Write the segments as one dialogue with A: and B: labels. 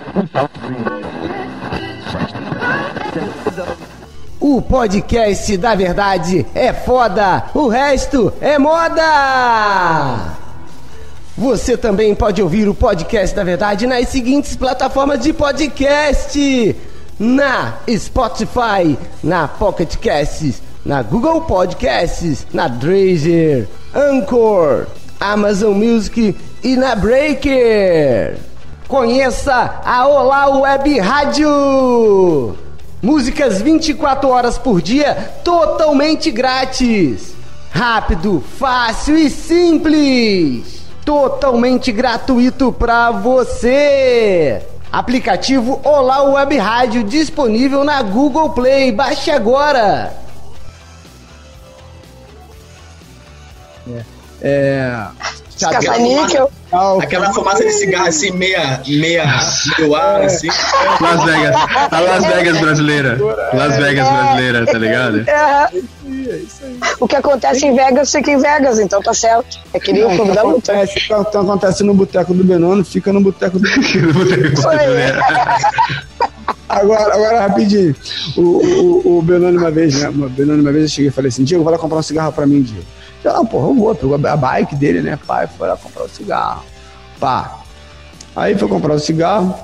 A: O podcast da verdade é foda, o resto é moda! Você também pode ouvir o podcast da verdade nas seguintes plataformas de podcast: na Spotify, na Pocket Casts, na Google Podcasts, na Deezer, Anchor, Amazon Music e na Breaker. Conheça a Olá Web Rádio! Músicas 24 horas por dia, totalmente grátis. Rápido, fácil e simples. Totalmente gratuito para você. Aplicativo Olá Web Rádio disponível na Google Play. Baixe agora.
B: É.
C: Caça-níquel.
D: Aquela fumaça de cigarro assim, meia, meia, meio ar, assim.
E: Las Vegas. A Las Vegas brasileira. Las Vegas brasileira, tá ligado?
C: É. O que acontece em Vegas fica em Vegas, então tá certo. É que nem o clube da luta.
B: Então, então acontece no boteco do Benoni, fica no boteco do Agora, agora rapidinho. O, o, o Benoni uma vez, né? O Benoni uma vez eu cheguei e falei assim, Diego, vai lá comprar um cigarro pra mim, Diego. Eu, não, porra, eu vou. Pegou a bike dele, né? Pai, foi lá comprar o cigarro. Pá. Aí foi comprar o cigarro.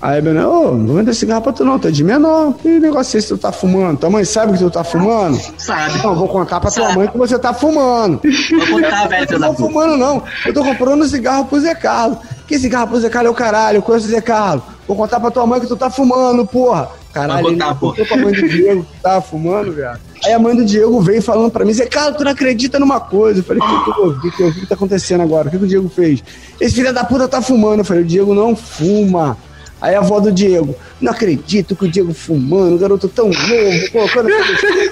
B: Aí, Benoni, ô, não vou vender cigarro pra tu não, tu é de menor. Que negócio é esse que tu tá fumando? Tua mãe sabe que tu tá fumando?
D: Sabe.
B: Não, vou contar pra tua mãe que você tá fumando.
D: Vou contar, velho,
B: Eu não tô fumando, não. Eu tô comprando cigarro pro Zé Carlos. Que cigarro pro Zé Carlos é o caralho? Eu conheço o Zé Carlos. Vou contar pra tua mãe que tu tá fumando, porra. Caralho, ele contou pra mãe do Diego que tava fumando, velho. Aí a mãe do Diego veio falando pra mim, Zé Carlos, tu não acredita numa coisa. Eu falei, o que, que, eu ouvi? O que, que, eu ouvi? O que tá acontecendo agora? O que, que o Diego fez? Esse filho da puta tá fumando. Eu falei, o Diego não fuma. Aí a avó do Diego, não acredito que o Diego fumando, o garoto tão novo, colocando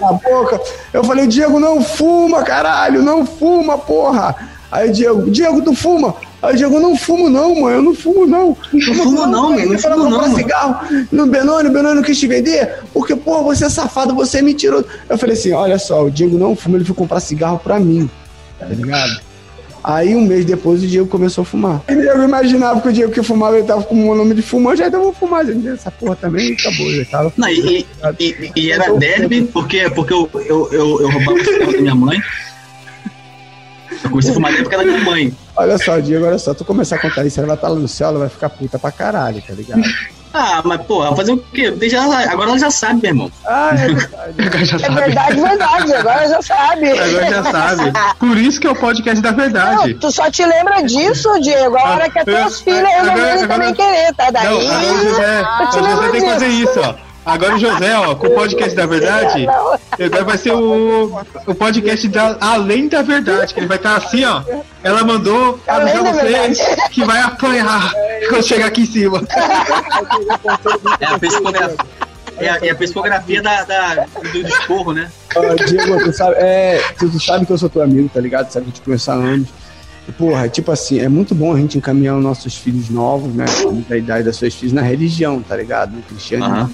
B: na boca. Eu falei, o Diego não fuma, caralho, não fuma, porra. Aí o Diego, Diego, tu fuma? Aí o Diego, não fumo não, mãe, eu não fumo não.
D: Não fumo não, mãe, não
B: Eu falei,
D: fumo não,
B: cigarro no Benoni, o Benoni não quis te vender, porque, porra, você é safado, você é mentiroso. Eu falei assim, olha só, o Diego não fuma, ele foi comprar cigarro pra mim, tá ligado? Aí um mês depois o Diego começou a fumar. Eu imaginava que o Diego que fumava, ele tava com o nome de fumante, já então vou fumar, essa porra também acabou, já tava.
D: Não, e, e, e- e era derby, porque, porque eu, eu, eu, eu roubava o cigarro da minha mãe. Eu comecei a fumar derby porque era da minha mãe.
B: Olha só, Diego, olha só, tu começar a contar isso, ela vai estar lá no céu, ela vai ficar puta pra caralho, tá ligado?
D: Ah, mas porra, fazer o quê? Deixa ela, agora ela já sabe, meu irmão.
B: Ah, é verdade.
E: Agora já
C: É
E: sabe.
C: verdade, verdade. Agora já sabe.
E: Agora já sabe. Por isso que é o podcast da verdade.
C: Não, tu só te lembra disso, Diego, a hora que as tuas
E: Ah,
C: filhas resolverem também querer, tá? Daí.
E: Não, agora o José,
C: eu te
E: José
C: lembro
E: tem que fazer
C: disso.
E: isso, ó. Agora o José, ó, com o podcast da verdade, agora vai ser o, o podcast da Além da Verdade, que ele vai estar assim, ó. Ela mandou
C: Além
E: avisar vocês que vai apanhar quando chegar aqui em cima.
D: É a psicografia. É a, é a psicografia da, da- do esporro, né?
B: Ó, Diego, tu sabe, é, tu, sabe que eu sou teu amigo, tá ligado? Sabe que a gente conhece há anos. Porra, tipo assim, é muito bom a gente encaminhar os nossos filhos novos, né? Da idade das suas filhas na religião, tá ligado? No cristianismo.
D: Aham.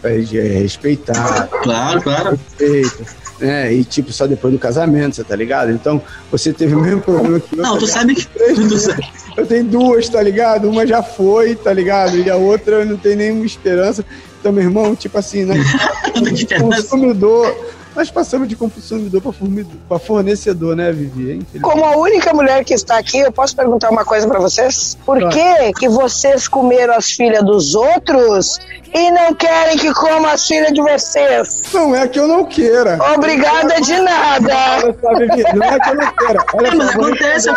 B: Pra gente respeitar,
D: Claro, claro.
B: respeito, né? E tipo, só depois do casamento, você tá ligado? Então, você teve o mesmo problema que eu.
D: Não,
B: tá
D: tu
B: ligado?
D: sabe que.
B: Eu tenho duas, tá ligado? Uma já foi, tá ligado? E a outra eu não tenho nenhuma esperança. Então, meu irmão, tipo assim,
D: esperança.
B: consumidor. Nós passamos de consumidor pra fornecedor, né, Vivi? Hein, filho?
C: Como a única mulher que está aqui, eu posso perguntar uma coisa pra vocês? Por
B: Claro.
C: que que vocês comeram as filhas dos outros e não querem que coma as filhas de vocês?
B: Não é que eu não queira.
C: Obrigada de nada.
B: Olha só, Vivi, não é que eu não queira. Olha
D: É,
B: só,
D: mas acontece?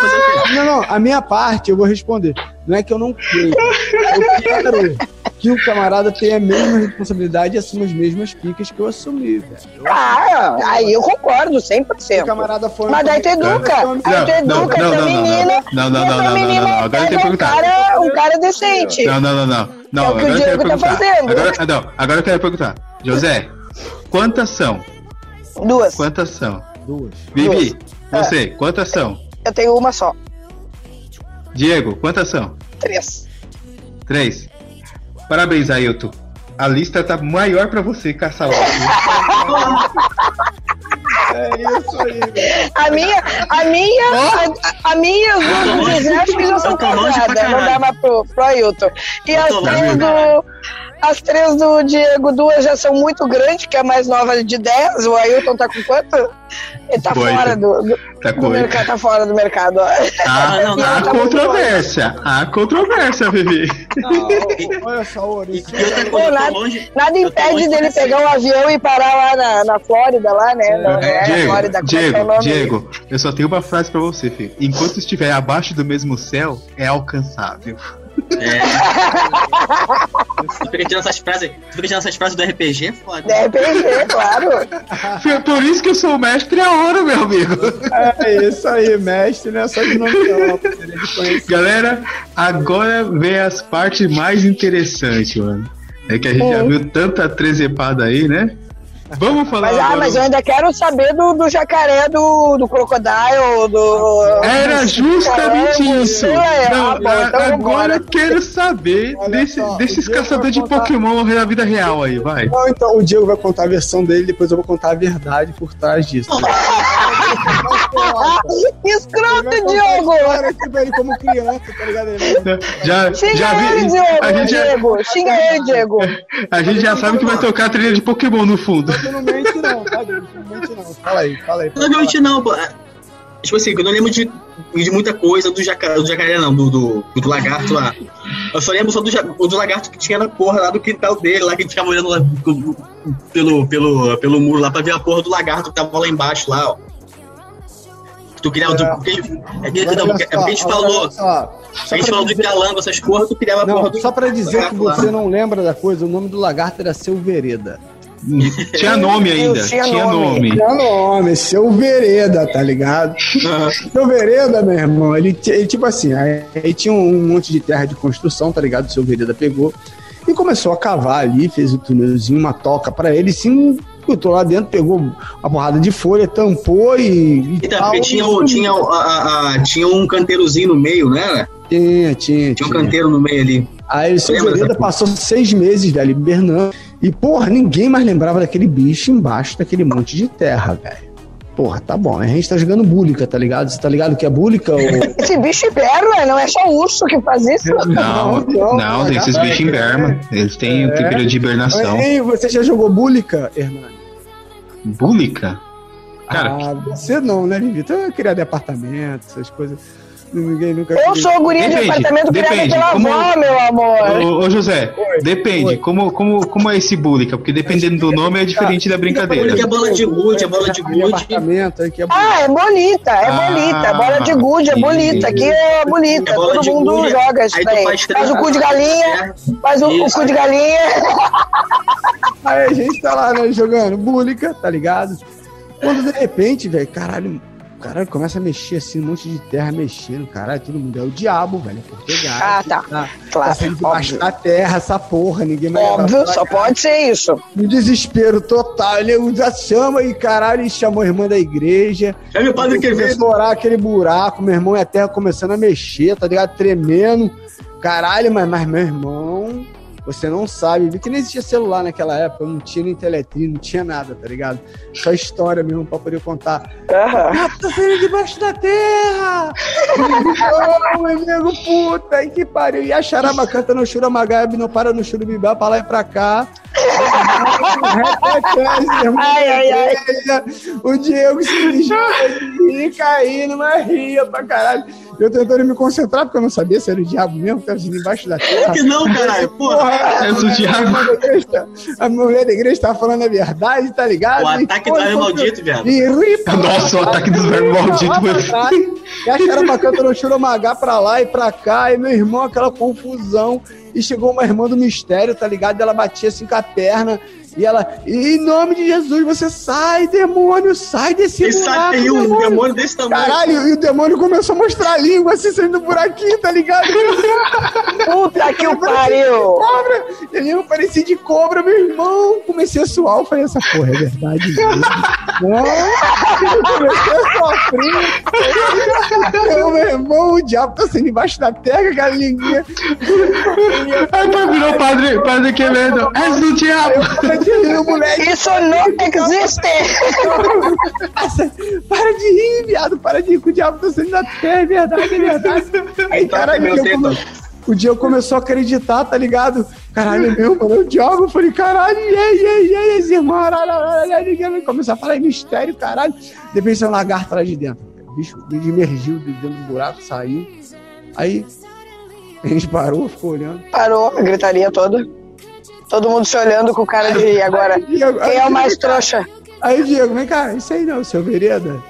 B: Não, não, a minha parte eu vou responder. Não é que eu não queira. Eu quero que o camarada tenha a mesma responsabilidade e assuma as mesmas picas que eu assumi, velho. Eu
C: Ah, aí eu concordo,
B: Se o
C: 100%.
B: camarada for.
C: Mas daí tu educa. Aí tu educa
E: não,
C: essa
E: não, não,
C: menina.
E: não, não,
C: e
E: não,
C: essa
E: não, não, não, agora eu tenho
C: pega
E: que
C: um
E: perguntar.
C: cara, um cara decente.
E: Não, não, não, não. Não,
C: É o que o
E: agora eu quero
C: Diego tá
E: perguntar.
C: fazendo.
E: Agora, não, agora eu quero perguntar. José, quantas são?
C: Duas.
E: Quantas são?
B: Duas.
E: Vivi,
C: Duas.
E: você, quantas são?
C: Eu tenho uma só.
E: Diego, quantas são?
C: Três.
E: Três. Parabéns, Ailton. A lista tá maior pra você, caçar
B: É isso aí, velho.
C: A minha, a minha, a, a minha, do José, acho que já são casadas. Não dá
D: caralho.
C: mais pro, pro Ailton. E as três
D: pra
C: do. As três do Diego, duas já são muito grandes, que é a mais nova de 10. O Ailton tá com quanto? Ele tá fora do, do,
E: Tá
C: do mercado, tá fora do mercado. ó.
E: Há,
D: não, não,
E: há
C: tá
E: controvérsia. Há controvérsia.
B: Não, olha só, é-
D: eu
C: nada-
D: tô longe.
C: Nada impede dele pegar um avião e parar lá na, na Flórida, lá, né? Não é na
E: Diego,
C: Flórida, é é
E: Diego,
C: nome?
E: Diego, eu só tenho uma frase pra você, filho. Enquanto estiver abaixo do mesmo céu, é alcançável.
D: É. Tu fica tirando essas frases, tu fica tirando essas frases do RPG, foda.
C: De RPG, claro.
E: Foi por isso que eu sou o mestre a hora, meu amigo.
B: É isso aí, mestre, não é só de nome é.
E: Galera, agora vem as partes mais interessantes, mano. É que a gente já viu tanta trezepada aí, né? Vamos falar
C: Mas, ah, mas eu ainda quero saber do, do jacaré, do, do crocodile, do.
E: Era justamente
C: Caramba,
E: isso.
C: é,
E: Não,
C: ah, bom, então
E: agora quero saber
B: Olha
E: desse-
B: só,
E: desses caçadores de
B: contar-
E: Pokémon na vida real aí, vai.
B: Não, então o Diego vai contar a versão dele, depois eu vou contar a verdade por trás disso.
C: Que escroto,
B: contar
C: Diogo!
B: pra ele como criança, tá ligado?
E: Já,
C: Xinga
E: já
C: ele,
E: vi.
C: Diogo,
E: A gente, já,
C: Diego! Xinga ele, Diego!
E: a gente já sabe que vai tocar a trilha de Pokémon no fundo.
B: Não mente não, tá? Não mente não. Fala aí, fala aí.
D: Não, realmente não, pô. É, Tipo assim, eu não lembro de, de muita coisa do jacaré, do jacaré não, do, do, do lagarto lá. Eu só lembro só do, do lagarto que tinha na porra lá do quintal dele, lá que a gente ficava olhando lá pelo, pelo, pelo, pelo muro lá pra ver a porra do lagarto que tava lá embaixo lá, ó. Tu queria. Tu, porque, é, que-
B: Agora,
D: não, é
B: só,
D: a gente falou.
B: só. Só
D: A gente
B: pra
D: falou do
B: dizer-
D: calango, essas porra, tu criava a porra
B: Não,
D: do.
B: só pra dizer que você
D: lá.
B: não lembra da coisa, o nome do lagarto era Seu Vereda.
E: Tinha nome ainda.
C: Tinha
E: Tinha
C: nome.
E: nome.
B: Não, nome, Seu Vereda, tá ligado? Seu Vereda, meu irmão, ele, ele, tipo assim, aí, aí tinha um, um monte de terra de construção, tá ligado? O Seu Vereda pegou e começou a cavar ali, fez o túnelzinho, uma toca pra ele, sim, botou lá dentro, pegou uma porrada de folha, tampou e. e tal,
D: tinha,
B: e
D: tinha, a, a- a- tinha um canteirozinho no meio, né?
B: Tinha, tinha,
D: Tinha um canteiro no meio ali.
B: Aí o seu Vereda passou seis meses, velho, hibernando. E, porra, ninguém mais lembrava daquele bicho embaixo daquele monte de terra, velho. Porra, tá bom. A gente tá jogando búlica, tá ligado? Você tá ligado o que é búlica? Ou...
C: Esse bicho hiberna, não é só o urso que faz isso?
E: Não,
B: Não,
E: não, tem esses bichos inverno. Eles têm o
B: É.
E: período de hibernação.
B: Ei, você já jogou búlica, Hernani?
E: Búlica? Cara,
B: ah, você não, né, Vivi? Tu é criado em apartamento, essas coisas. Ninguém nunca.
C: Eu sou guria de
E: Depende,
C: apartamento criada
E: depende,
C: pela
E: como-
C: avó, meu amor.
E: Ô, ô, José,
B: Oi,
E: depende.
B: oi.
E: Como, como, como é esse búlica? Porque dependendo do nome é diferente da brincadeira.
D: Porque é bola de gude, é bola de
B: Em
D: gude.
B: apartamento, é
C: Ah, é bolita, é
E: Ah,
C: bolita. Bola de gude, é bolita. Aqui é bolita.
D: É
C: Todo
D: de
C: mundo
D: gude,
C: joga isso daí.
D: faz
C: Faz o cu de galinha, faz o, o cu de galinha.
B: Aí a gente tá lá, né, jogando búlica, tá ligado? Quando de repente, velho, caralho, caralho, começa a mexer assim, um monte de terra mexendo, caralho, todo mundo é o diabo, velho, é Portugal.
C: Ah, tá.
B: Tá,
C: Claro,
B: tá saindo debaixo da terra, essa porra, ninguém mais
C: Óbvio, só pode ser isso.
B: Um desespero total, ele usa chama e caralho, e chamou a irmã da igreja.
D: É meu padre que
B: Ele
D: vê.
B: explorar aquele buraco, meu irmão, e a terra começando a mexer, tá ligado? Tremendo. Caralho, mas, mas meu irmão, você não sabe. Vi que nem existia celular naquela época, não tinha nem teletrim, não tinha nada, tá ligado? Só história mesmo pra poder contar.
C: Aham.
B: Ah, tá saindo debaixo da terra! Ô, meu amigo, puta, e que pariu. E a charaba canta no Churamagabe, não para no Churubibá, pra lá e pra cá.
C: Ai, ai, ai.
B: O Diego se lixou e caindo, mas ria pra caralho. Eu tentando me concentrar, porque eu não sabia se era o diabo mesmo, que tava assim embaixo da terra.
D: Que não, caralho, porra.
B: Porra,
E: É o diabo.
B: a mulher da igreja tá- A mulher da igreja tava falando a verdade, tá ligado?
D: O ataque do
B: pô,
D: Maldito, viado.
B: E pra
E: Nossa, o ataque dos verbos malditos.
B: e a Xarapa cantando Churomagá pra lá e pra cá, e meu irmão, aquela confusão. E chegou uma irmã do mistério, tá ligado? Ela batia assim com a perna. E ela, em nome de Jesus, você sai, demônio, sai desse
D: E
B: buraco,
D: saiu um
B: demônio.
D: demônio desse tamanho.
B: Caralho, e o demônio começou a mostrar a língua assim, saindo do buraquinho, tá ligado?
C: Puta que o pariu.
B: Cobra! Ele não parecia de cobra, meu irmão. Comecei a suar, eu falei, essa porra é verdade mesmo. Eu comecei a sofrer. Meu, meu irmão, o diabo tá saindo embaixo da terra, linguinha.
E: Aí virar Virou o padre, padre Quevedo. És do diabo.
B: Moleque.
C: Isso não existe!
B: Para de rir, viado. Para de rir com o diabo tá saindo da terra. É verdade, é verdade. Aí, caralho,
D: meu
B: o Diego come- o Diego começou a acreditar, tá ligado? Caralho, meu, mano, o diabo. Eu falei, caralho, e aí, e aí, e aí, esse irmão, começou a falar em mistério, caralho. Depois saiu um lagarto lá de dentro. O bicho, o bicho emergiu de dentro do buraco, saiu. Aí a gente parou, ficou olhando.
C: Parou a gritaria toda. Todo mundo se olhando com cara de "E agora.
B: Diego,
C: Quem
B: aí,
C: é o mais trouxa?
B: Aí, Diego, vem cá, isso aí não, seu vereda.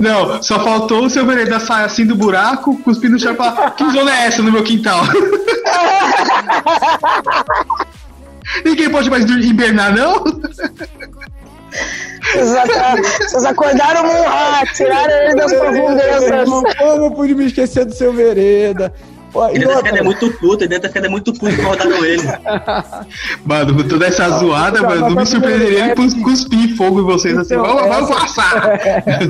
E: Não, só faltou o seu vereda sair assim do buraco, cuspindo no chão e falar: Que zona é essa no meu quintal? Ninguém pode mais hibernar, não?
C: Vocês ac- Vocês acordaram o Munra, tiraram ele das profundezas.
B: Como eu pude me esquecer do seu vereda? Pô,
D: Ele deve ter ficado muito puto, ele deve ter ficado muito puto que rodaram ele.
E: Mano, com toda essa zoada,
B: não,
E: mano, não me surpreenderia ele cus- cuspir fogo em vocês assim.
B: Então,
E: Vamos, vamos
B: essa-
E: passar!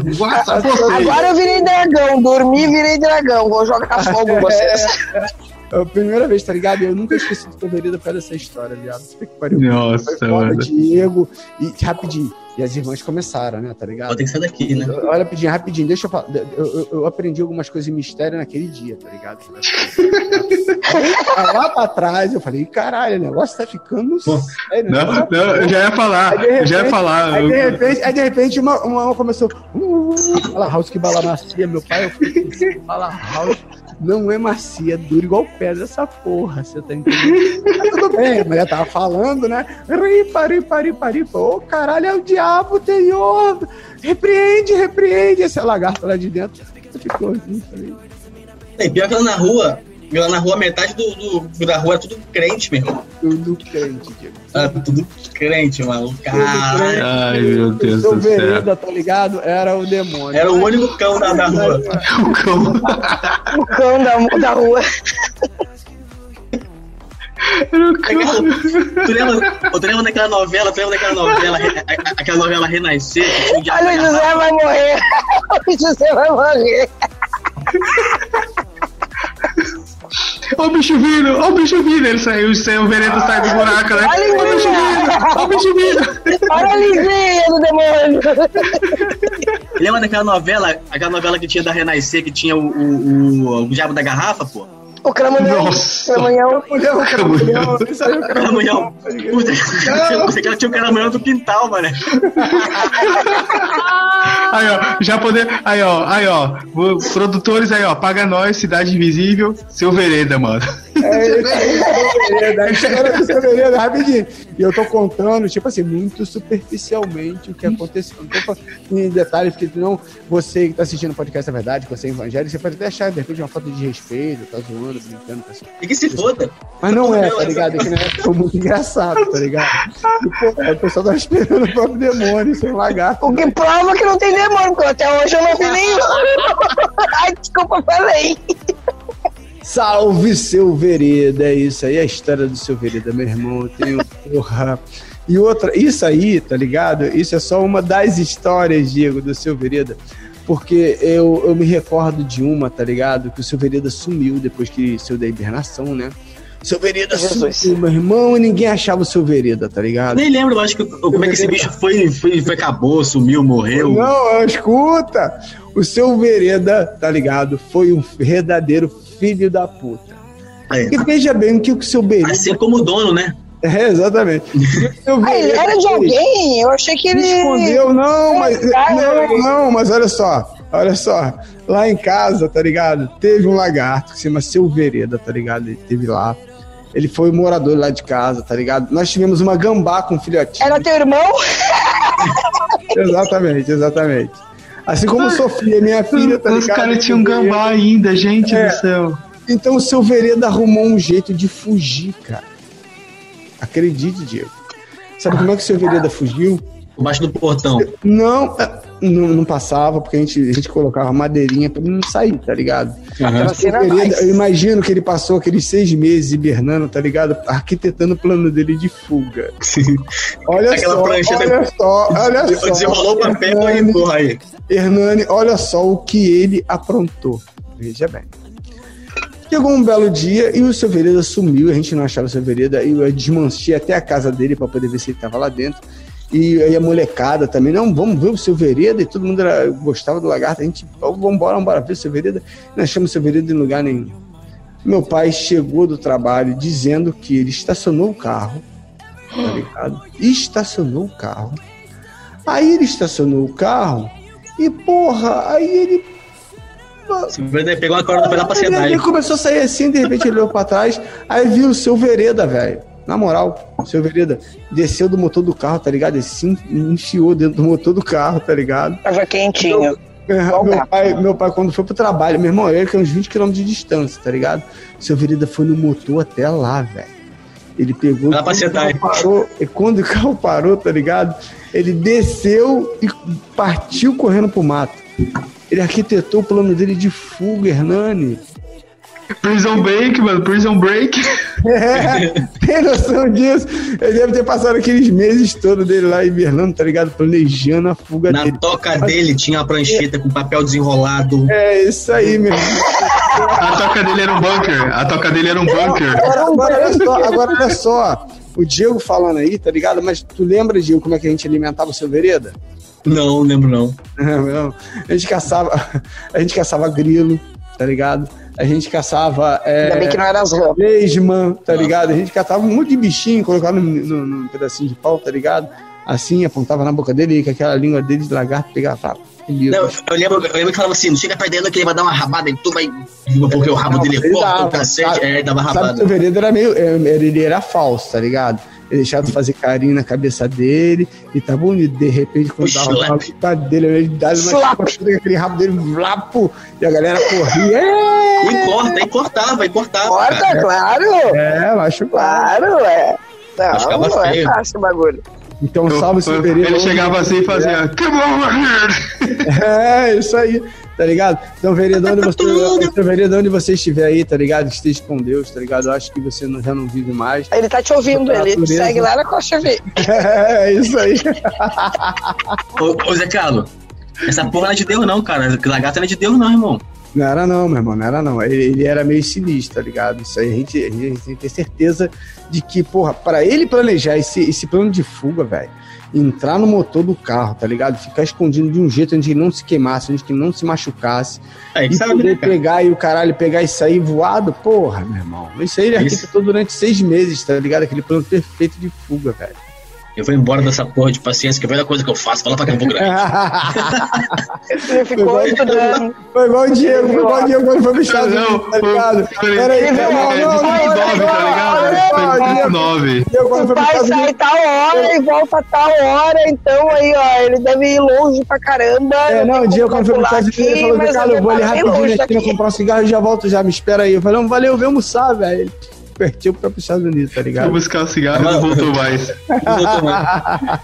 E: Vamos passar vocês!
C: Agora eu virei dragão, dormi e virei dragão. Vou jogar fogo em vocês.
B: É a primeira vez, tá ligado? Eu nunca esqueci do seu vereda por causa dessa história, viado. Puta que pariu.
E: Nossa, mano.
B: Diego. E rapidinho. E as irmãs começaram, né? Tá ligado?
D: Ter que sair daqui, né?
B: Olha, rapidinho, rapidinho, deixa eu falar. Eu, eu- eu aprendi algumas coisas em mistério naquele dia, tá ligado? Lá pra trás eu falei, caralho, o negócio tá ficando
D: Pô,
B: sério.
E: Não,
B: né?
E: não, eu já ia falar,
B: Aí,
E: eu já ia
B: repente-
E: falar.
B: Aí de
E: eu-
B: repente, aí, de repente uma, uma, uma começou. Uh, uh, fala house que bala macia, meu pai. Eu falei, fala house. Não é macia, dura igual pedra essa porra, você tá entendendo? Tudo bem, a mulher tava falando, né? Ripa, ripa, ripa, ripa. Ô caralho, é o diabo, Senhor! Repreende, repreende. Esse lagarto lá de dentro ficou assim, falei.
D: E pior que lá na rua, lá na rua, metade do, do- da rua é tudo crente, meu irmão.
B: Tudo crente, Diego.
D: Ah, tudo crente, mano. Caralho.
E: Ai, meu Deus do céu.
B: vereda, tá ligado? Era o demônio.
D: Era o único cão da, da rua.
E: O cão.
C: O cão da, da rua.
E: Era o cão.
D: Tu lembra, tu lembra daquela novela? Tu lembra daquela novela, aquela novela Renascer?
C: Olha, o? José vai morrer. O José vai morrer.
E: Ó o bicho vindo, ó o bicho vindo. Ele saiu, saiu o vereda sai do buraco, né?
C: Olha
E: o bicho vindo, ó o bicho vindo.
C: Olha a lisinha do demônio.
D: Lembra daquela novela, aquela novela que tinha da Renascer, que tinha o, o, o, o diabo da garrafa, pô?
C: O cramunhão.
E: Nossa.
C: Cramunhão.
B: Mulher, o
E: Camunhão.
B: Isso aí, o cara-
D: Caramunhão. Puta, você que ela tinha o caramunhão do quintal, mano.
E: Aí, ó, já poder. Aí, ó, aí, ó. Produtores aí, ó. Paga nós, Cidade Invisível, seu vereda, mano.
B: É isso aí, seu vereda. A história do seu vereda, rapidinho. E eu tô contando, tipo assim, muito superficialmente o que aconteceu. Não tô falando em detalhes, porque não, você que tá assistindo o podcast, na verdade, que você é evangélico, você pode até achar, de repente, uma falta de respeito, tá zoando, brincando. Tá assim.
D: E que se foda.
B: Mas não é, tá ligado? É que época foi muito engraçado, tá ligado? E, pô, o pessoal tava esperando o próprio demônio, sem lagarto.
C: O que prova que não tem demônio, porque até hoje eu não vi nenhum. Ai, desculpa, falei.
B: Salve seu Vereda, é isso aí, é a história do seu Vereda, meu irmão. Eu tenho porra. E outra, isso aí, tá ligado? Isso é só uma das histórias, Diego, do seu Vereda. Porque eu, eu me recordo de uma, tá ligado? Que o seu Vereda sumiu depois que saiu da hibernação, né? O seu Vereda
C: Jesus.
B: sumiu, meu irmão, e ninguém achava o seu Vereda, tá ligado?
D: Nem lembro, eu acho que como é que esse bicho foi, foi, foi acabou, sumiu, morreu.
B: Não, escuta! O seu Vereda, tá ligado? Foi um verdadeiro filho da puta.
D: Aí,
B: Porque veja bem o que o seu Vereda.
D: assim como o dono, né?
B: É, exatamente. O que o seu
C: Ah, ele era de alguém? Eu achei que ele.
B: Escondeu, não, mas. Não, não, mas olha só. Olha só. Lá em casa, tá ligado? Teve um lagarto que se chama Seu Vereda, tá ligado? Ele teve lá. Ele foi morador lá de casa, tá ligado? Nós tivemos uma gambá com um filhotinho.
C: Era teu irmão?
B: Exatamente, exatamente. Assim como Sofia, minha filha, tá
E: Os caras tinham gambá ainda, gente
B: É.
E: do céu.
B: Então o seu Vereda arrumou um jeito de fugir, cara. Acredite, Diego. Sabe como é que o seu Vereda fugiu?
D: Por baixo do portão.
B: Não, é, não, não passava, porque a gente, a gente colocava madeirinha pra não sair, tá ligado?
C: Não
B: Eu, imagino que ele passou aqueles seis meses hibernando, tá ligado? Arquitetando o plano dele de fuga. Olha
D: Aquela
B: só, olha só, olha só.
D: Desenrolou o papel e porra aí.
B: Hernani, olha só o que ele aprontou. Veja bem. Chegou um belo dia e o seu Vereda sumiu, a gente não achava o seu Vereda, e eu desmanchei até a casa dele para poder ver se ele estava lá dentro. E aí a molecada também, não, vamos ver o seu Vereda, e todo mundo era- gostava do lagarto, a gente, "Ó, vamos embora, vamos embora ver o seu Vereda. Não achamos o seu Vereda em lugar nenhum. Meu pai chegou do trabalho dizendo que ele estacionou o carro, tá ligado? Estacionou o carro. Aí ele estacionou o carro e, porra, aí ele
D: pegou a corda foi lá pra
B: ele,
D: Senai.
B: ele começou a sair assim, de repente ele olhou pra trás, aí viu o seu Vereda, velho. Na moral, o seu Vereda desceu do motor do carro, tá ligado? Ele se enfiou dentro do motor do carro, tá ligado?
C: Tava quentinho.
B: É,
C: Qual
B: Meu pai, meu pai, quando foi pro trabalho, meu irmão, ele que é uns 20 km de distância, tá ligado? O seu Vereda foi no motor até lá, velho. Ele pegou.
D: Lá pra
B: quando o carro
D: Senai.
B: parou, e quando o carro parou, tá ligado? Ele desceu e partiu correndo pro mato. Ele arquitetou o plano dele de fuga, Hernani.
E: Prison Break, mano, Prison Break.
B: É, tem noção disso? Ele deve ter passado aqueles meses todos dele lá hibernando, tá ligado? Planejando a fuga
D: Na
B: dele.
D: toca dele tinha uma prancheta com papel desenrolado.
B: É isso aí, meu.
E: A toca dele era um bunker. A toca dele era um bunker.
B: Agora, agora olha só, agora olha só. O Diego falando aí, tá ligado? Mas tu lembra, Diego, como é que a gente alimentava o seu vereda?
D: Não, lembro não.
B: Não, a gente caçava, a gente caçava grilo, tá ligado? A gente caçava
C: Ainda bem
B: é,
C: que não era as
B: tá ligado? A gente catava um monte de bichinho, colocava num, pedacinho de pau, tá ligado? Assim, apontava na boca dele, com aquela língua dele de lagarto, pegava, comia.
D: Não, eu lembro, eu lembro que falava assim, não chega perto dele que ele vai dar uma rabada e tu vai. Porque o rabo dele é forte, o cacete,
B: sabe?
D: é, dava
B: Sabe que o
D: rabada.
B: veredo era meio. é, Ele era falso, tá ligado? Ele deixava de fazer carinho na cabeça dele e tá bonito. De repente, quando
D: O
B: dava uma luta dele, ele dava uma com aquele rabo dele, vlapo, e a galera corria. É,
D: E corta, e cortava, e cortava.
C: Corta,
D: cara.
C: claro.
B: é eu acho claro.
C: Claro, é.
D: Acho que
C: Não, não é fácil o bagulho.
B: Então, salve esse veredo.
E: Ele chegava assim e fazia. Come over here!
B: É, isso aí, tá ligado? Então, vereador, onde você,
D: tudo.
B: então, vereador, onde você estiver aí, tá ligado? Esteja com Deus, tá ligado? Eu acho que você não- já não vive mais.
C: Ele tá te ouvindo, ele
B: Natureza.
C: segue lá na Costa V.
B: É, isso aí.
D: Ô, ô Zé Carlos, essa porra não é de Deus, não, cara. Lagarto não é de Deus, não, irmão.
B: Não era não, meu irmão, não era não. Ele, ele era meio sinistro, tá ligado? Isso aí a gente, a gente tem que ter certeza de que, porra, pra ele planejar esse, esse plano de fuga, velho, entrar no motor do carro, tá ligado? Ficar escondido de um jeito onde ele não se queimasse, onde ele não se machucasse,
D: que
B: e
D: sabe, né,
B: poder
D: cara?
B: pegar e o caralho pegar e sair voado, porra, meu irmão. Isso aí ele arquitetou durante seis meses, tá ligado? Aquele plano perfeito de fuga, velho.
D: Eu vou embora dessa porra de paciência, que é a primeira coisa que eu faço, falar pra Campo Grande.
C: Ele ficou
B: Foi igual-
C: estudando.
B: Foi igual o Diego, foi igual o Diego quando foi pro Estados
E: Não,
B: Unidos, tá ligado?
E: Peraí,
B: não, não,
E: É,
B: não, não,
E: 19, tá ligado?
B: não,
E: Foi 19.
B: Diego quando
C: O pai sai tal hora e volta tal hora, então aí, ó, ele deve ir longe pra caramba.
B: É, não, o Diego quando foi pro Estados Unidos, ele
C: aqui,
B: falou, Carlos, eu vou ali rapidinho
C: daqui.
B: comprar um cigarro e já volto, já me espera aí. Eu falei, não, valeu, vem almoçar, velho. Partiu pra pros Estados Unidos, tá
E: Foi
B: ligado?
E: buscar o cigarro e não voltou mais.
D: Não voltou mais.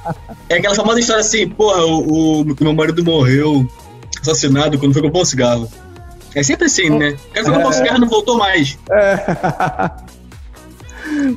D: É aquela famosa história assim, porra, o, o meu marido morreu assassinado quando foi comprar um cigarro. É sempre assim, né? O cara foi comprar um cigarro e não voltou mais.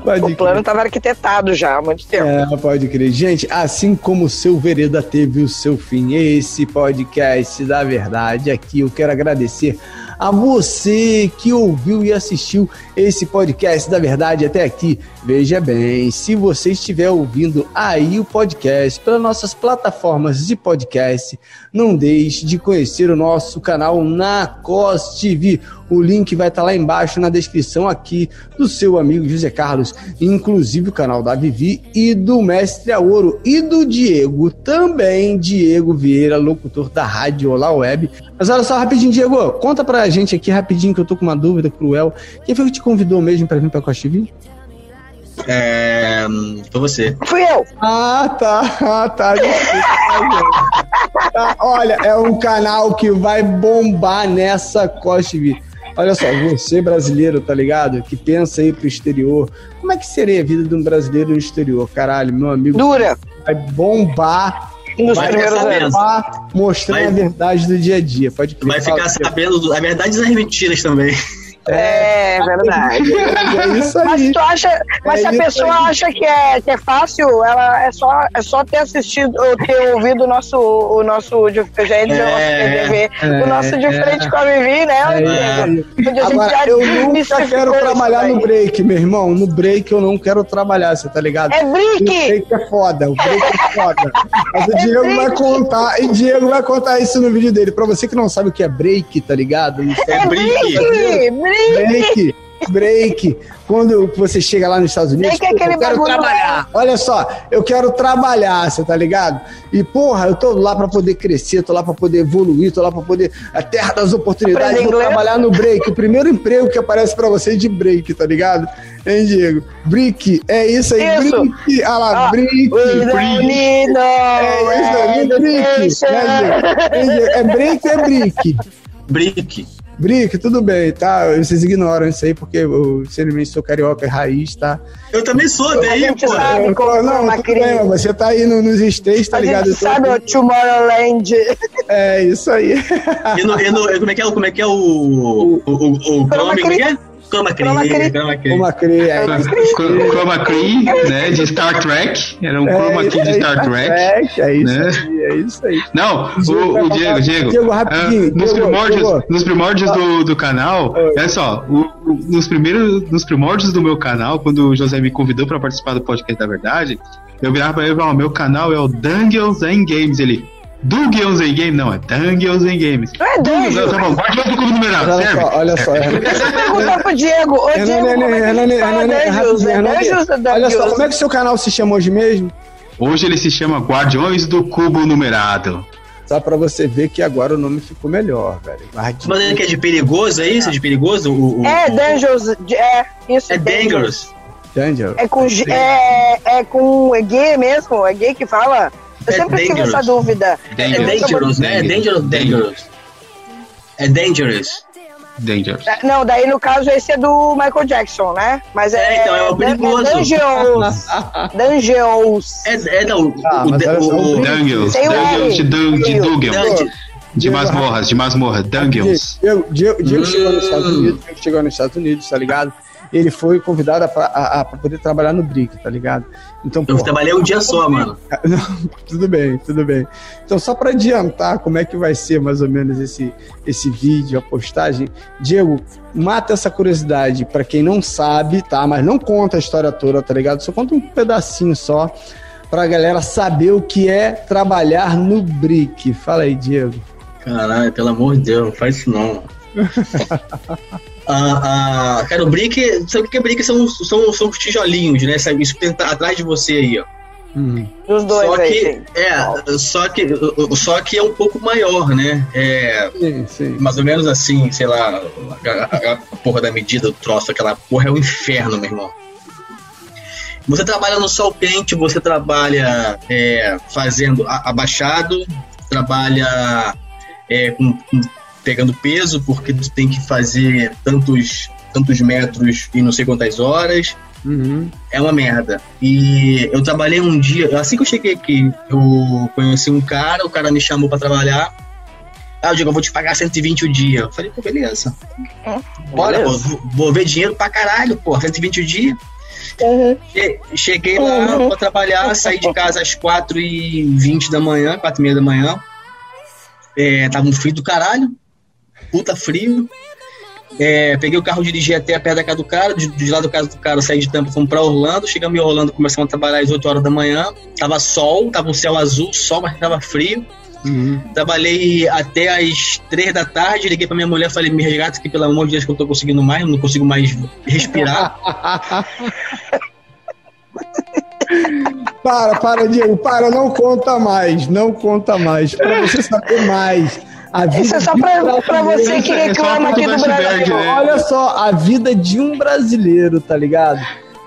B: Pode
C: O plano tava arquitetado já há muito tempo.
B: É, pode crer. Gente, assim como o seu Vereda teve o seu fim, esse podcast da verdade aqui, eu quero agradecer a você que ouviu e assistiu esse podcast da verdade até aqui. Veja bem, se você estiver ouvindo aí o podcast pelas nossas plataformas de podcast, não deixe de conhecer o nosso canal na COS TV. O link vai estar lá embaixo na descrição aqui do seu amigo José Carlos, inclusive o canal da Vivi e do Mestre a Ouro e do Diego, também Diego Vieira, locutor da Rádio Olá Web. Mas olha só rapidinho, Diego, conta pra gente aqui rapidinho que eu tô com uma dúvida cruel. Quem foi que te convidou mesmo pra vir pra Costa TV?
D: É. Foi você.
C: Fui eu.
B: Ah, tá, ah, tá. tá, Olha, é um canal que vai bombar nessa Costa. Olha só, você brasileiro, tá ligado? Que pensa aí pro exterior. Como é que seria a vida de um brasileiro no exterior? Caralho, meu amigo,
C: Dura.
B: vai bombar
C: Nos
D: Vai
C: primeiros
D: ficar
C: anos.
D: sabendo.
B: Mostrando
D: Vai-
B: a verdade do dia a dia. Pode.
D: Vai ficar sabendo do- a verdade das mentiras também.
C: É verdade.
B: É isso
C: Mas
B: aí.
C: tu acha, mas se a
B: isso
C: pessoa
B: aí.
C: acha que é, que é fácil, ela é só, é só ter assistido ou ter ouvido o nosso, o nosso de, ia dizer o nosso
D: É,
C: PDV,
B: é,
C: o nosso de
B: é.
C: frente com a Vivi, né?
B: É Agora,
C: já
B: eu nunca quero
C: isso
B: trabalhar no break, meu irmão. No break eu não quero trabalhar, você tá ligado?
C: É
B: O
C: brick!
B: break é foda, o break é foda. Mas o Diego vai contar, e Diego vai contar isso no vídeo dele. Pra você que não sabe o que é break, tá ligado?
D: É brique.
C: Brick! Brick!
B: Break, break. Quando você chega lá nos Estados Unidos,
C: é aquele
B: eu quero
C: bagulho
B: trabalhar. Olha só, eu quero trabalhar, você tá ligado? E porra, eu tô lá pra poder crescer, tô lá pra poder evoluir, tô lá pra poder a terra das oportunidades, vou trabalhar no break. O primeiro emprego que aparece pra você é de break, tá ligado? Hein, Diego? Brick, é isso aí,
C: Isso.
B: brick. Ah lá,
C: Ah,
B: brick.
C: No
B: É isso aí, brick.
C: education.
B: Né, Diego? É break ou é brick?
D: Brique.
B: Brick, tudo bem, tá? Vocês ignoram isso aí porque eu, sinceramente, sou carioca raiz, tá?
D: Eu também sou, daí, pô.
C: sabe.
B: Eu,
C: como
B: não,
C: uma
B: tudo
C: crise.
B: bem, mas você tá aí no- nos States, tá
C: A
B: ligado?
C: gente sabe o Tomorrowland.
B: É, isso aí.
D: E no, e no- como é que é, o- como é, que é o. O, o, o, o Chrome, como é que é? Chroma Key.
C: Chroma Key.
D: Chroma
B: é,
E: Key, né? De Star Trek. Era um Chroma Key de Star Trek.
B: É, isso
E: né?
B: aí, é isso aí.
E: Não,
B: Diego,
E: o, o
B: vai
E: Diego,
B: falar-
E: Diego.
B: Diego,
E: ah,
B: rapidinho,
E: nos,
B: Diego,
E: primórdios,
B: Diego.
E: nos primórdios do, do canal,
B: Oi.
E: olha só, o- o- nos primeiros, nos primórdios do meu canal, quando o José me convidou pra participar do podcast da verdade, eu virava pra ele e falava, meu canal é o Dungeons and Games. Ele, Dungeons and Games? Não, é Dungeons and Games.
C: Não é
E: Eu
C: Dungeon.
E: tava, guardião do cubo numerado,
B: Olha
E: serve?
B: só, olha só.
C: Deixa eu perguntar pro Diego. Ô, Diego,
B: Hernani,
C: como é
B: Hernani, Hernani,
C: Dungeons? É
B: Hernani.
C: Dungeons
B: Olha só,
C: Dungeons?
B: como é que seu canal se chama hoje mesmo?
E: Hoje ele se chama Guardiões do Cubo Numerado.
B: Só pra você ver que agora o nome ficou melhor, velho.
D: Mas ele que é de perigoso, é isso? De perigoso? O, o,
C: É Dungeons, de- é, isso.
D: é Dangerous.
B: Dungeon.
C: É com, G- é, é com, é gay mesmo? É gay que fala? Eu
D: É
C: sempre tive
D: dangerous.
C: essa dúvida.
D: É Dangerous, né? É Dangerous, Dangerous. É Dangerous.
E: Dangerous.
C: É, Não, daí no caso esse é do Michael Jackson, né? Mas é,
D: É, então, é o perigoso.
C: Dungeons. Dungeons.
D: É, é não.
B: Ah,
D: o, o, o,
B: o
E: Dungeons de,
C: L.
E: dun, de.
D: Dungeon.
E: De masmorras, de masmorra, Dungeons.
B: Diego, Diego, Diego
D: Hum.
B: chegou nos Estados Unidos, Diego chegou nos Estados Unidos, tá ligado? Ele foi convidado a, a, a- pra poder trabalhar no Brick, tá ligado? Então,
D: Eu
B: pô,
D: trabalhei um dia só, mano.
B: Não, tudo bem, tudo bem. Então, só para adiantar como é que vai ser mais ou menos esse, esse vídeo, a postagem, Diego, mata essa curiosidade para quem não sabe, tá? Mas não conta a história toda, tá ligado? Só conta um pedacinho só pra galera saber o que é trabalhar no Brick. Fala aí, Diego.
D: Caralho, pelo amor de Deus, não faz isso não. ah, ah, cara, o brick, sabe o que é brick? São, são, são os tijolinhos, né? Isso que tá atrás de você aí, ó.
B: Hum.
C: Dos dois
D: Só
C: aí.
D: que,
C: sim.
D: é, só que, só que é um pouco maior, né? É
B: Sim, sim.
D: mais ou menos assim, sei lá, a, a- a porra da medida do troço, aquela porra é o inferno, meu irmão. Você trabalha no sol quente, você trabalha é, fazendo a- abaixado, trabalha é, com- com- pegando peso, porque tu tem que fazer tantos, tantos metros e não sei quantas horas
B: Uhum.
D: é uma merda. E eu trabalhei um dia, assim que eu cheguei aqui, eu conheci um cara, o cara me chamou pra trabalhar. Ah, eu digo, eu vou te pagar 120 o dia. Eu falei, pô, beleza. Bora, pô, vou- vou ver dinheiro pra caralho, pô, 120 o dia.
C: Uhum.
D: Che- Cheguei lá
C: Uhum.
D: pra trabalhar, saí de casa às 4h20 da manhã, 4h30 da manhã. É, tava um frio do caralho, puta frio. É, peguei o carro, dirigi até perto da casa do cara, de, de lá do casa do cara, saí de Tampa, fomos pra Orlando, chegamos em Orlando, começamos a trabalhar às 8 horas da manhã, tava sol, tava um céu azul, sol, mas tava frio.
B: Uhum.
D: Trabalhei até às 3 da tarde, liguei pra minha mulher, falei, me resgata aqui, pelo amor de Deus, que eu tô conseguindo mais, não consigo mais respirar.
B: Para, para, Diego, para, não conta mais, não conta mais. Para você saber mais. A vida
C: Isso é só
B: um
C: pra você que
E: É
C: reclama
E: a
C: aqui do Brasil.
E: né?
B: Olha só, a vida de um brasileiro, tá ligado?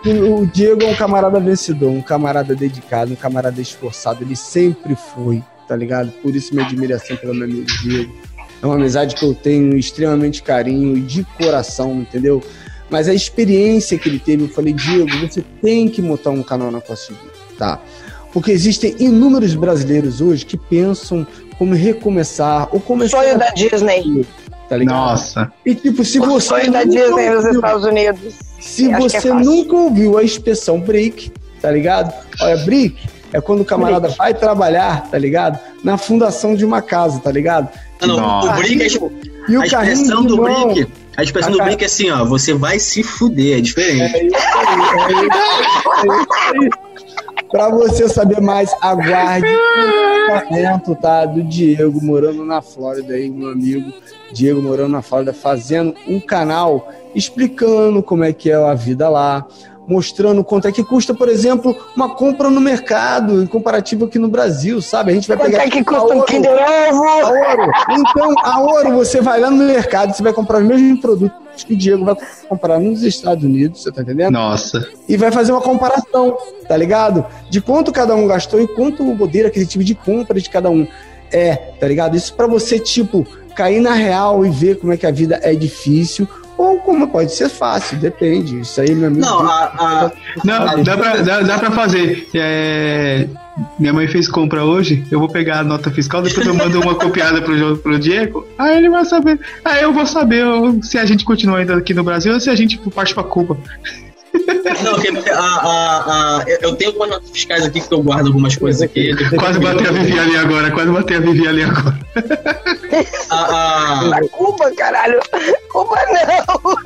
B: O Diego é um camarada vencedor, um camarada dedicado, um camarada esforçado. Ele sempre foi, tá ligado? Por isso minha admiração pelo meu amigo Diego. É uma amizade que eu tenho extremamente carinho e de coração, entendeu? Mas a experiência que ele teve, eu falei, Diego, você tem que montar um canal na Costa tá? Porque existem inúmeros brasileiros hoje que pensam como recomeçar ou começar.
C: Sonho da Disney.
B: Tá ligado?
E: Nossa.
B: E tipo, se
C: O
B: você.
C: sonho da
B: nunca
C: Disney nos
B: ouviu-
C: Estados Unidos.
B: Se
C: Acho é
B: você
C: fácil.
B: nunca ouviu a expressão break, tá ligado? Olha, break é quando o camarada vai trabalhar, tá ligado? Na fundação de uma casa, tá ligado?
D: Não, não,
E: Nossa.
D: o brick é tipo.
B: E o
D: a
B: carrinho
D: expressão
B: de
D: do
B: mão.
D: brick. A expressão
B: A
D: do brick é assim, ó. Você vai se fuder, é diferente.
B: É isso aí, é isso, é isso aí. Pra você saber mais, aguarde o lançamento, tá? Do Diego morando na Flórida aí, meu amigo. Diego morando na Flórida, fazendo um canal explicando como é que é a vida lá, mostrando quanto é que custa, por exemplo, uma compra no mercado, em comparativo aqui no Brasil, sabe? A gente vai
C: Quanto
B: pegar.
C: é que
B: a
C: custa um Kinder
B: a
C: Ovo?
B: Ouro. Então, a Ouro, você vai lá no mercado, você vai comprar os mesmos produtos que o Diego vai comprar nos Estados Unidos, você tá entendendo?
E: Nossa.
B: e vai fazer uma comparação, tá ligado? De quanto cada um gastou e quanto o poder aquisitivo de compra de cada um é, tá ligado? Isso pra você, tipo, cair na real e ver como é que a vida é difícil ou como pode ser fácil, depende. Isso aí, meu amigo.
D: Não, a, a,
E: Não, dá pra, dá, dá pra fazer. É, minha mãe fez compra hoje, eu vou pegar a nota fiscal, depois eu mando uma copiada pro, pro Diego, aí ele vai saber. Aí eu vou saber se a gente continua ainda aqui no Brasil ou se a gente parte pra Cuba.
D: Não, que- a, a, a, eu tenho algumas notas fiscais aqui que eu guardo algumas coisas aqui.
E: Quase batei a Vivi ali agora, quase batei a Vivi ali agora.
D: A, a,
C: Na Cuba, caralho. Cuba não.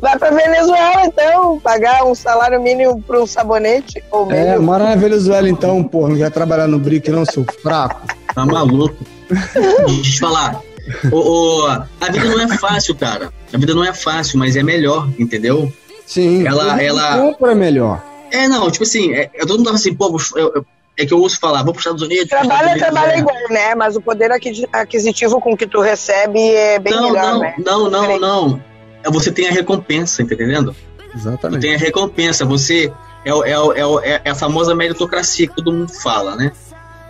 C: Vai pra Venezuela, então. Pagar um salário mínimo pra um sabonete. Ou
B: É, mora na Venezuela então, pô, não quer trabalhar no BRIC não, seu fraco.
D: Tá maluco? Deixa eu te falar. O, o- a vida não é fácil, cara. A vida não é fácil, mas é melhor, entendeu?
B: Sim.
D: Ela- ela-
B: compra é melhor.
D: É, não, tipo assim, é, eu todo mundo tava assim, pô, eu- eu- é que eu ouço falar, vou pros Estados Unidos.
C: Trabalho é
D: Estados Unidos,
C: trabalho
D: é.
C: igual, né? Mas o poder aqui- aquisitivo com que tu recebe é bem
D: não,
C: melhor,
D: não,
C: né?
D: não, não, não. É, Você tem a recompensa, tá entendendo? Você
B: Exatamente.
D: tem a recompensa, você é, é, é, o- é a famosa meritocracia que todo mundo fala, né?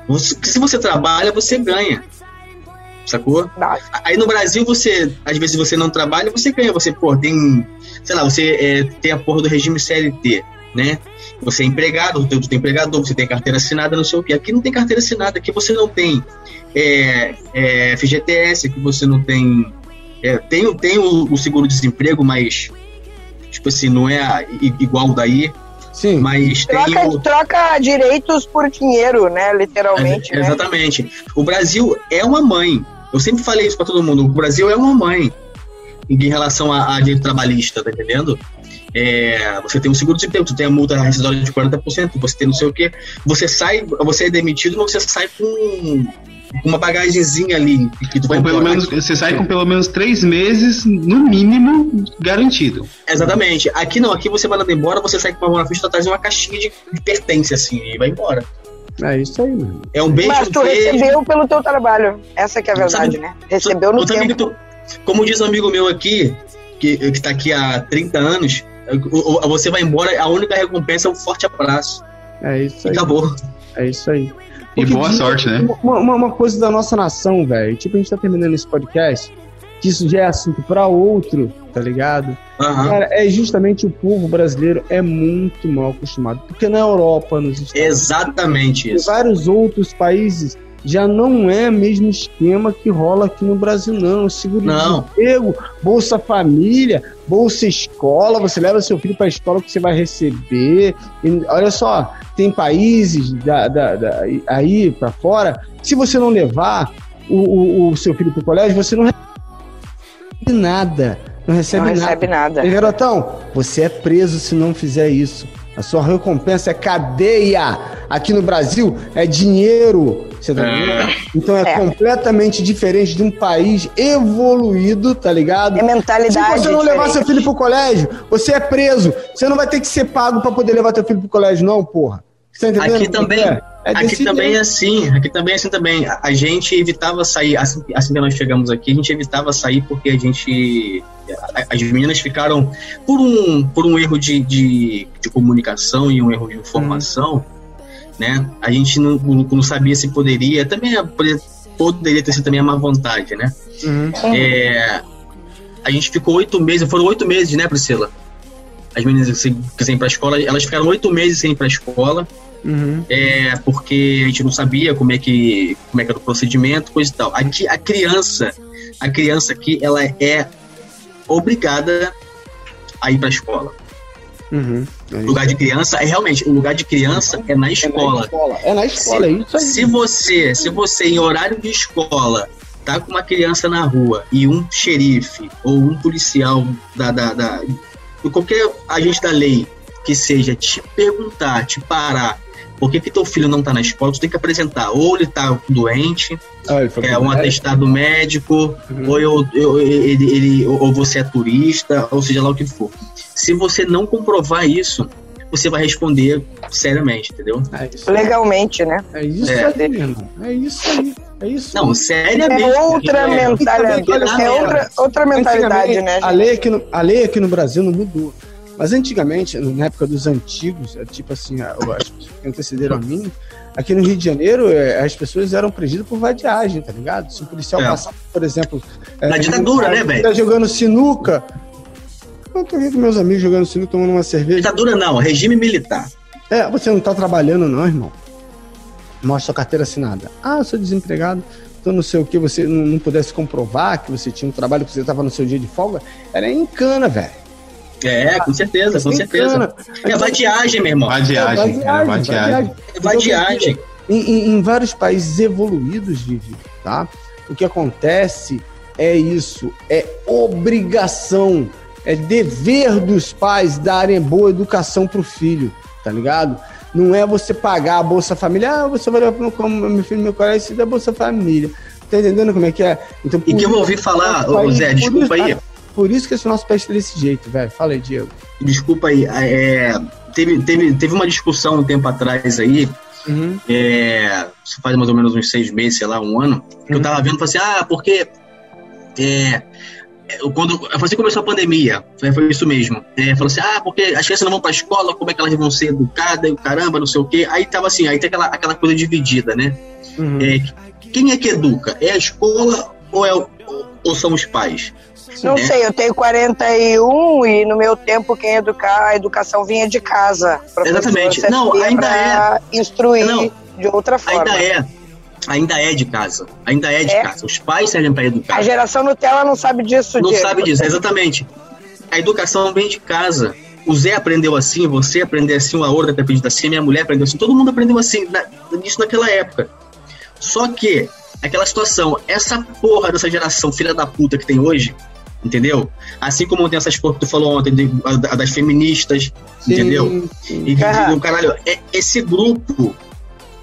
D: Você- se você trabalha, você ganha. Sacou?
C: Nossa.
D: Aí no Brasil, você, às vezes você não trabalha, você ganha. Você, pô, tem, sei lá, você é, tem a porra do regime CLT, né? Você é empregado, tu tem empregador, você tem carteira assinada, não sei o quê. Aqui não tem carteira assinada, aqui você não tem é, é, FGTS, aqui você não tem. É, tem tem o, o seguro-desemprego, mas, tipo assim, não é igual daí,
B: Sim.
D: mas tem
C: Troca,
D: o.
C: troca direitos por dinheiro, né? Literalmente,
D: É,
C: né?
D: Exatamente. O Brasil é uma mãe. Eu sempre falei isso pra todo mundo. O Brasil é uma mãe em relação a, a direito trabalhista, tá entendendo? É, você tem um seguro desemprego, tu tem a multa rescisória de 40%, você tem não sei o quê. Você sai, você é demitido, mas você sai com uma bagagenzinha ali que tu vai
E: pelo menos, você sai com pelo menos três meses, no mínimo, garantido.
D: Exatamente. Aqui não, aqui você vai mandar embora, você sai com uma frente, tu traz uma caixinha de, de pertence assim e vai embora.
B: É isso aí, mano.
D: É um beijo,
C: Mas tu
D: beijo.
C: recebeu pelo teu trabalho. Essa que é a verdade,
D: Sabe-
C: né? Recebeu no tempo.
D: tu- como diz um amigo meu aqui, que, que tá aqui há 30 anos, você vai embora, a única recompensa é um forte abraço.
B: É isso
D: E
B: aí.
D: acabou.
B: É isso aí.
E: E
B: Porque
E: boa
B: diz-
E: sorte, né?
B: Uma, uma- uma coisa da nossa nação, velho. Tipo, a gente tá terminando esse podcast, que isso já é assunto pra outro, tá ligado?
D: Aham.
B: Cara, é justamente o povo brasileiro é muito mal acostumado. Porque na Europa, nos Estados
D: Exatamente
B: Unidos,
D: isso.
B: em vários outros países, já não é o mesmo esquema que rola aqui no Brasil, não. Seguro
D: Não.
B: desemprego, Bolsa Família, Bolsa Escola, você leva seu filho para a escola que você vai receber. E, olha só, tem países da, da- da- aí para fora, se você não levar o, o- o seu filho para o colégio, você não recebe nada. Não recebe
C: Não
B: nada.
C: recebe nada.
B: E, garotão, você é preso se não fizer isso. A sua recompensa é cadeia. Aqui no Brasil é dinheiro. Você tá entendendo? Então é,
C: É.
B: completamente diferente de um país evoluído, tá ligado?
C: É mentalidade.
B: Se você não levar
C: diferente.
B: seu filho pro colégio, você é preso. Você não vai ter que ser pago pra poder levar teu filho pro colégio, não, porra. Você tá entendendo?
D: Aqui
B: como
D: também.
B: é? É
D: aqui também é assim, aqui também é assim também. A, a gente evitava sair, assim, assim que nós chegamos aqui, a gente evitava sair porque a gente. a- As meninas ficaram, por um, por um erro de, de, de comunicação e um erro de informação, né? A gente não, não sabia se poderia, também é- poderia, poderia ter sido também a má vontade, né?
B: Uhum.
D: É, a gente ficou oito meses, foram oito meses, né, Priscila? As meninas que sem ir pra escola, elas ficaram oito meses sem ir pra escola.
B: Uhum.
D: é, porque a gente não sabia como é que como é que era o procedimento, coisa e tal. Aqui a criança, a criança aqui, ela é obrigada a ir para a escola.
B: Uhum. É
D: O lugar de criança é realmente o lugar de criança é na escola.
B: É na escola, é isso aí.
D: Se você, se você em horário de escola tá com uma criança na rua e um xerife ou um policial da, da, da qualquer agente da lei que seja te perguntar, te parar, por que, que teu filho não tá na escola, tu tem que apresentar ou ele tá doente,
B: Ah, ele
D: é um
B: médico.
D: atestado médico,
B: Uhum.
D: ou, eu, eu- ele, ele- ou você é turista, ou seja lá o que for. Se você não comprovar isso, você vai responder seriamente, entendeu?
B: É isso,
C: Legalmente, né?
B: é isso
D: É.
B: aí, irmão. É isso aí. É isso
D: Não,
B: aí.
D: seriamente.
C: É outra
D: É,
C: mentalidade.
D: é,
C: outra, outra mentalidade, né,
B: A lei, aqui no, a lei aqui no Brasil não mudou. Mas antigamente, na época dos antigos, é tipo assim, a- as pessoas que antecederam a mim, aqui no Rio de Janeiro, é, as pessoas eram pregidas por vadiagem, tá ligado? Se o policial
D: É.
B: por exemplo. é,
D: Na ditadura, né, velho?
B: Tá jogando sinuca. Eu tô aqui com meus amigos jogando sinuca, tomando uma cerveja.
D: Ditadura não, regime militar.
B: É, você não tá trabalhando, não, irmão. Mostra sua carteira assinada. Ah, eu sou desempregado. Então não sei o que, você não, não pudesse comprovar que você tinha um trabalho que você estava no seu dia de folga. Era em cana, velho.
D: É, com certeza, com certeza. É vadiagem, meu irmão.
E: Vadiagem, era vadiagem.
D: É vadiagem.
B: Em, em- em vários países evoluídos, Vivi, tá? O que acontece é isso, é obrigação, é dever dos pais darem boa educação pro filho, tá ligado? Não é você pagar a Bolsa Família, ah, você vai levar pro como meu filho, meu colégio, isso é Bolsa Família. Tá entendendo como é que é? Então,
D: E que eu ouvi falar, ô,
B: país-
D: Zé, desculpa aí,
B: Por isso que esse nosso país tá desse jeito, velho. Fala aí, Diego.
D: desculpa aí. É, teve, teve, teve uma discussão um tempo atrás aí,
B: Uhum.
D: é, isso faz mais ou menos uns seis meses, sei lá, um ano, que eu
B: Uhum.
D: tava vendo, falei assim, ah, porque é, eu- quando assim começou a pandemia, foi, foi isso mesmo. É, falou assim, ah, porque as crianças não vão pra escola, como é que elas vão ser educadas, e caramba, não sei o quê. Aí tava assim, aí tem aquela, aquela coisa dividida, né?
B: Uhum.
D: É, quem é que educa? É a escola ou, é, ou são os pais?
C: Não
D: É.
C: sei, eu tenho 41 e no meu tempo quem educar, a educação vinha de casa.
D: Exatamente. Não, ainda
C: pra instruir
D: Não.
C: de outra forma.
D: Ainda é. Ainda é de casa. Ainda é de
C: É?
D: casa. Os pais servem para educar.
C: A geração Nutella não sabe disso,
D: Não
C: Diego.
D: sabe disso, exatamente. A educação vem de casa. O Zé aprendeu assim, você aprendeu assim, o outra aprendeu assim, minha mulher aprendeu assim, todo mundo aprendeu assim, na, isso naquela época. Só que, aquela situação, essa porra dessa geração filha da puta que tem hoje, entendeu? Assim como tem essas porra que tu falou ontem, de- a- das feministas,
B: Sim,
D: entendeu? E que,
C: Aham.
D: o caralho, é, esse grupo,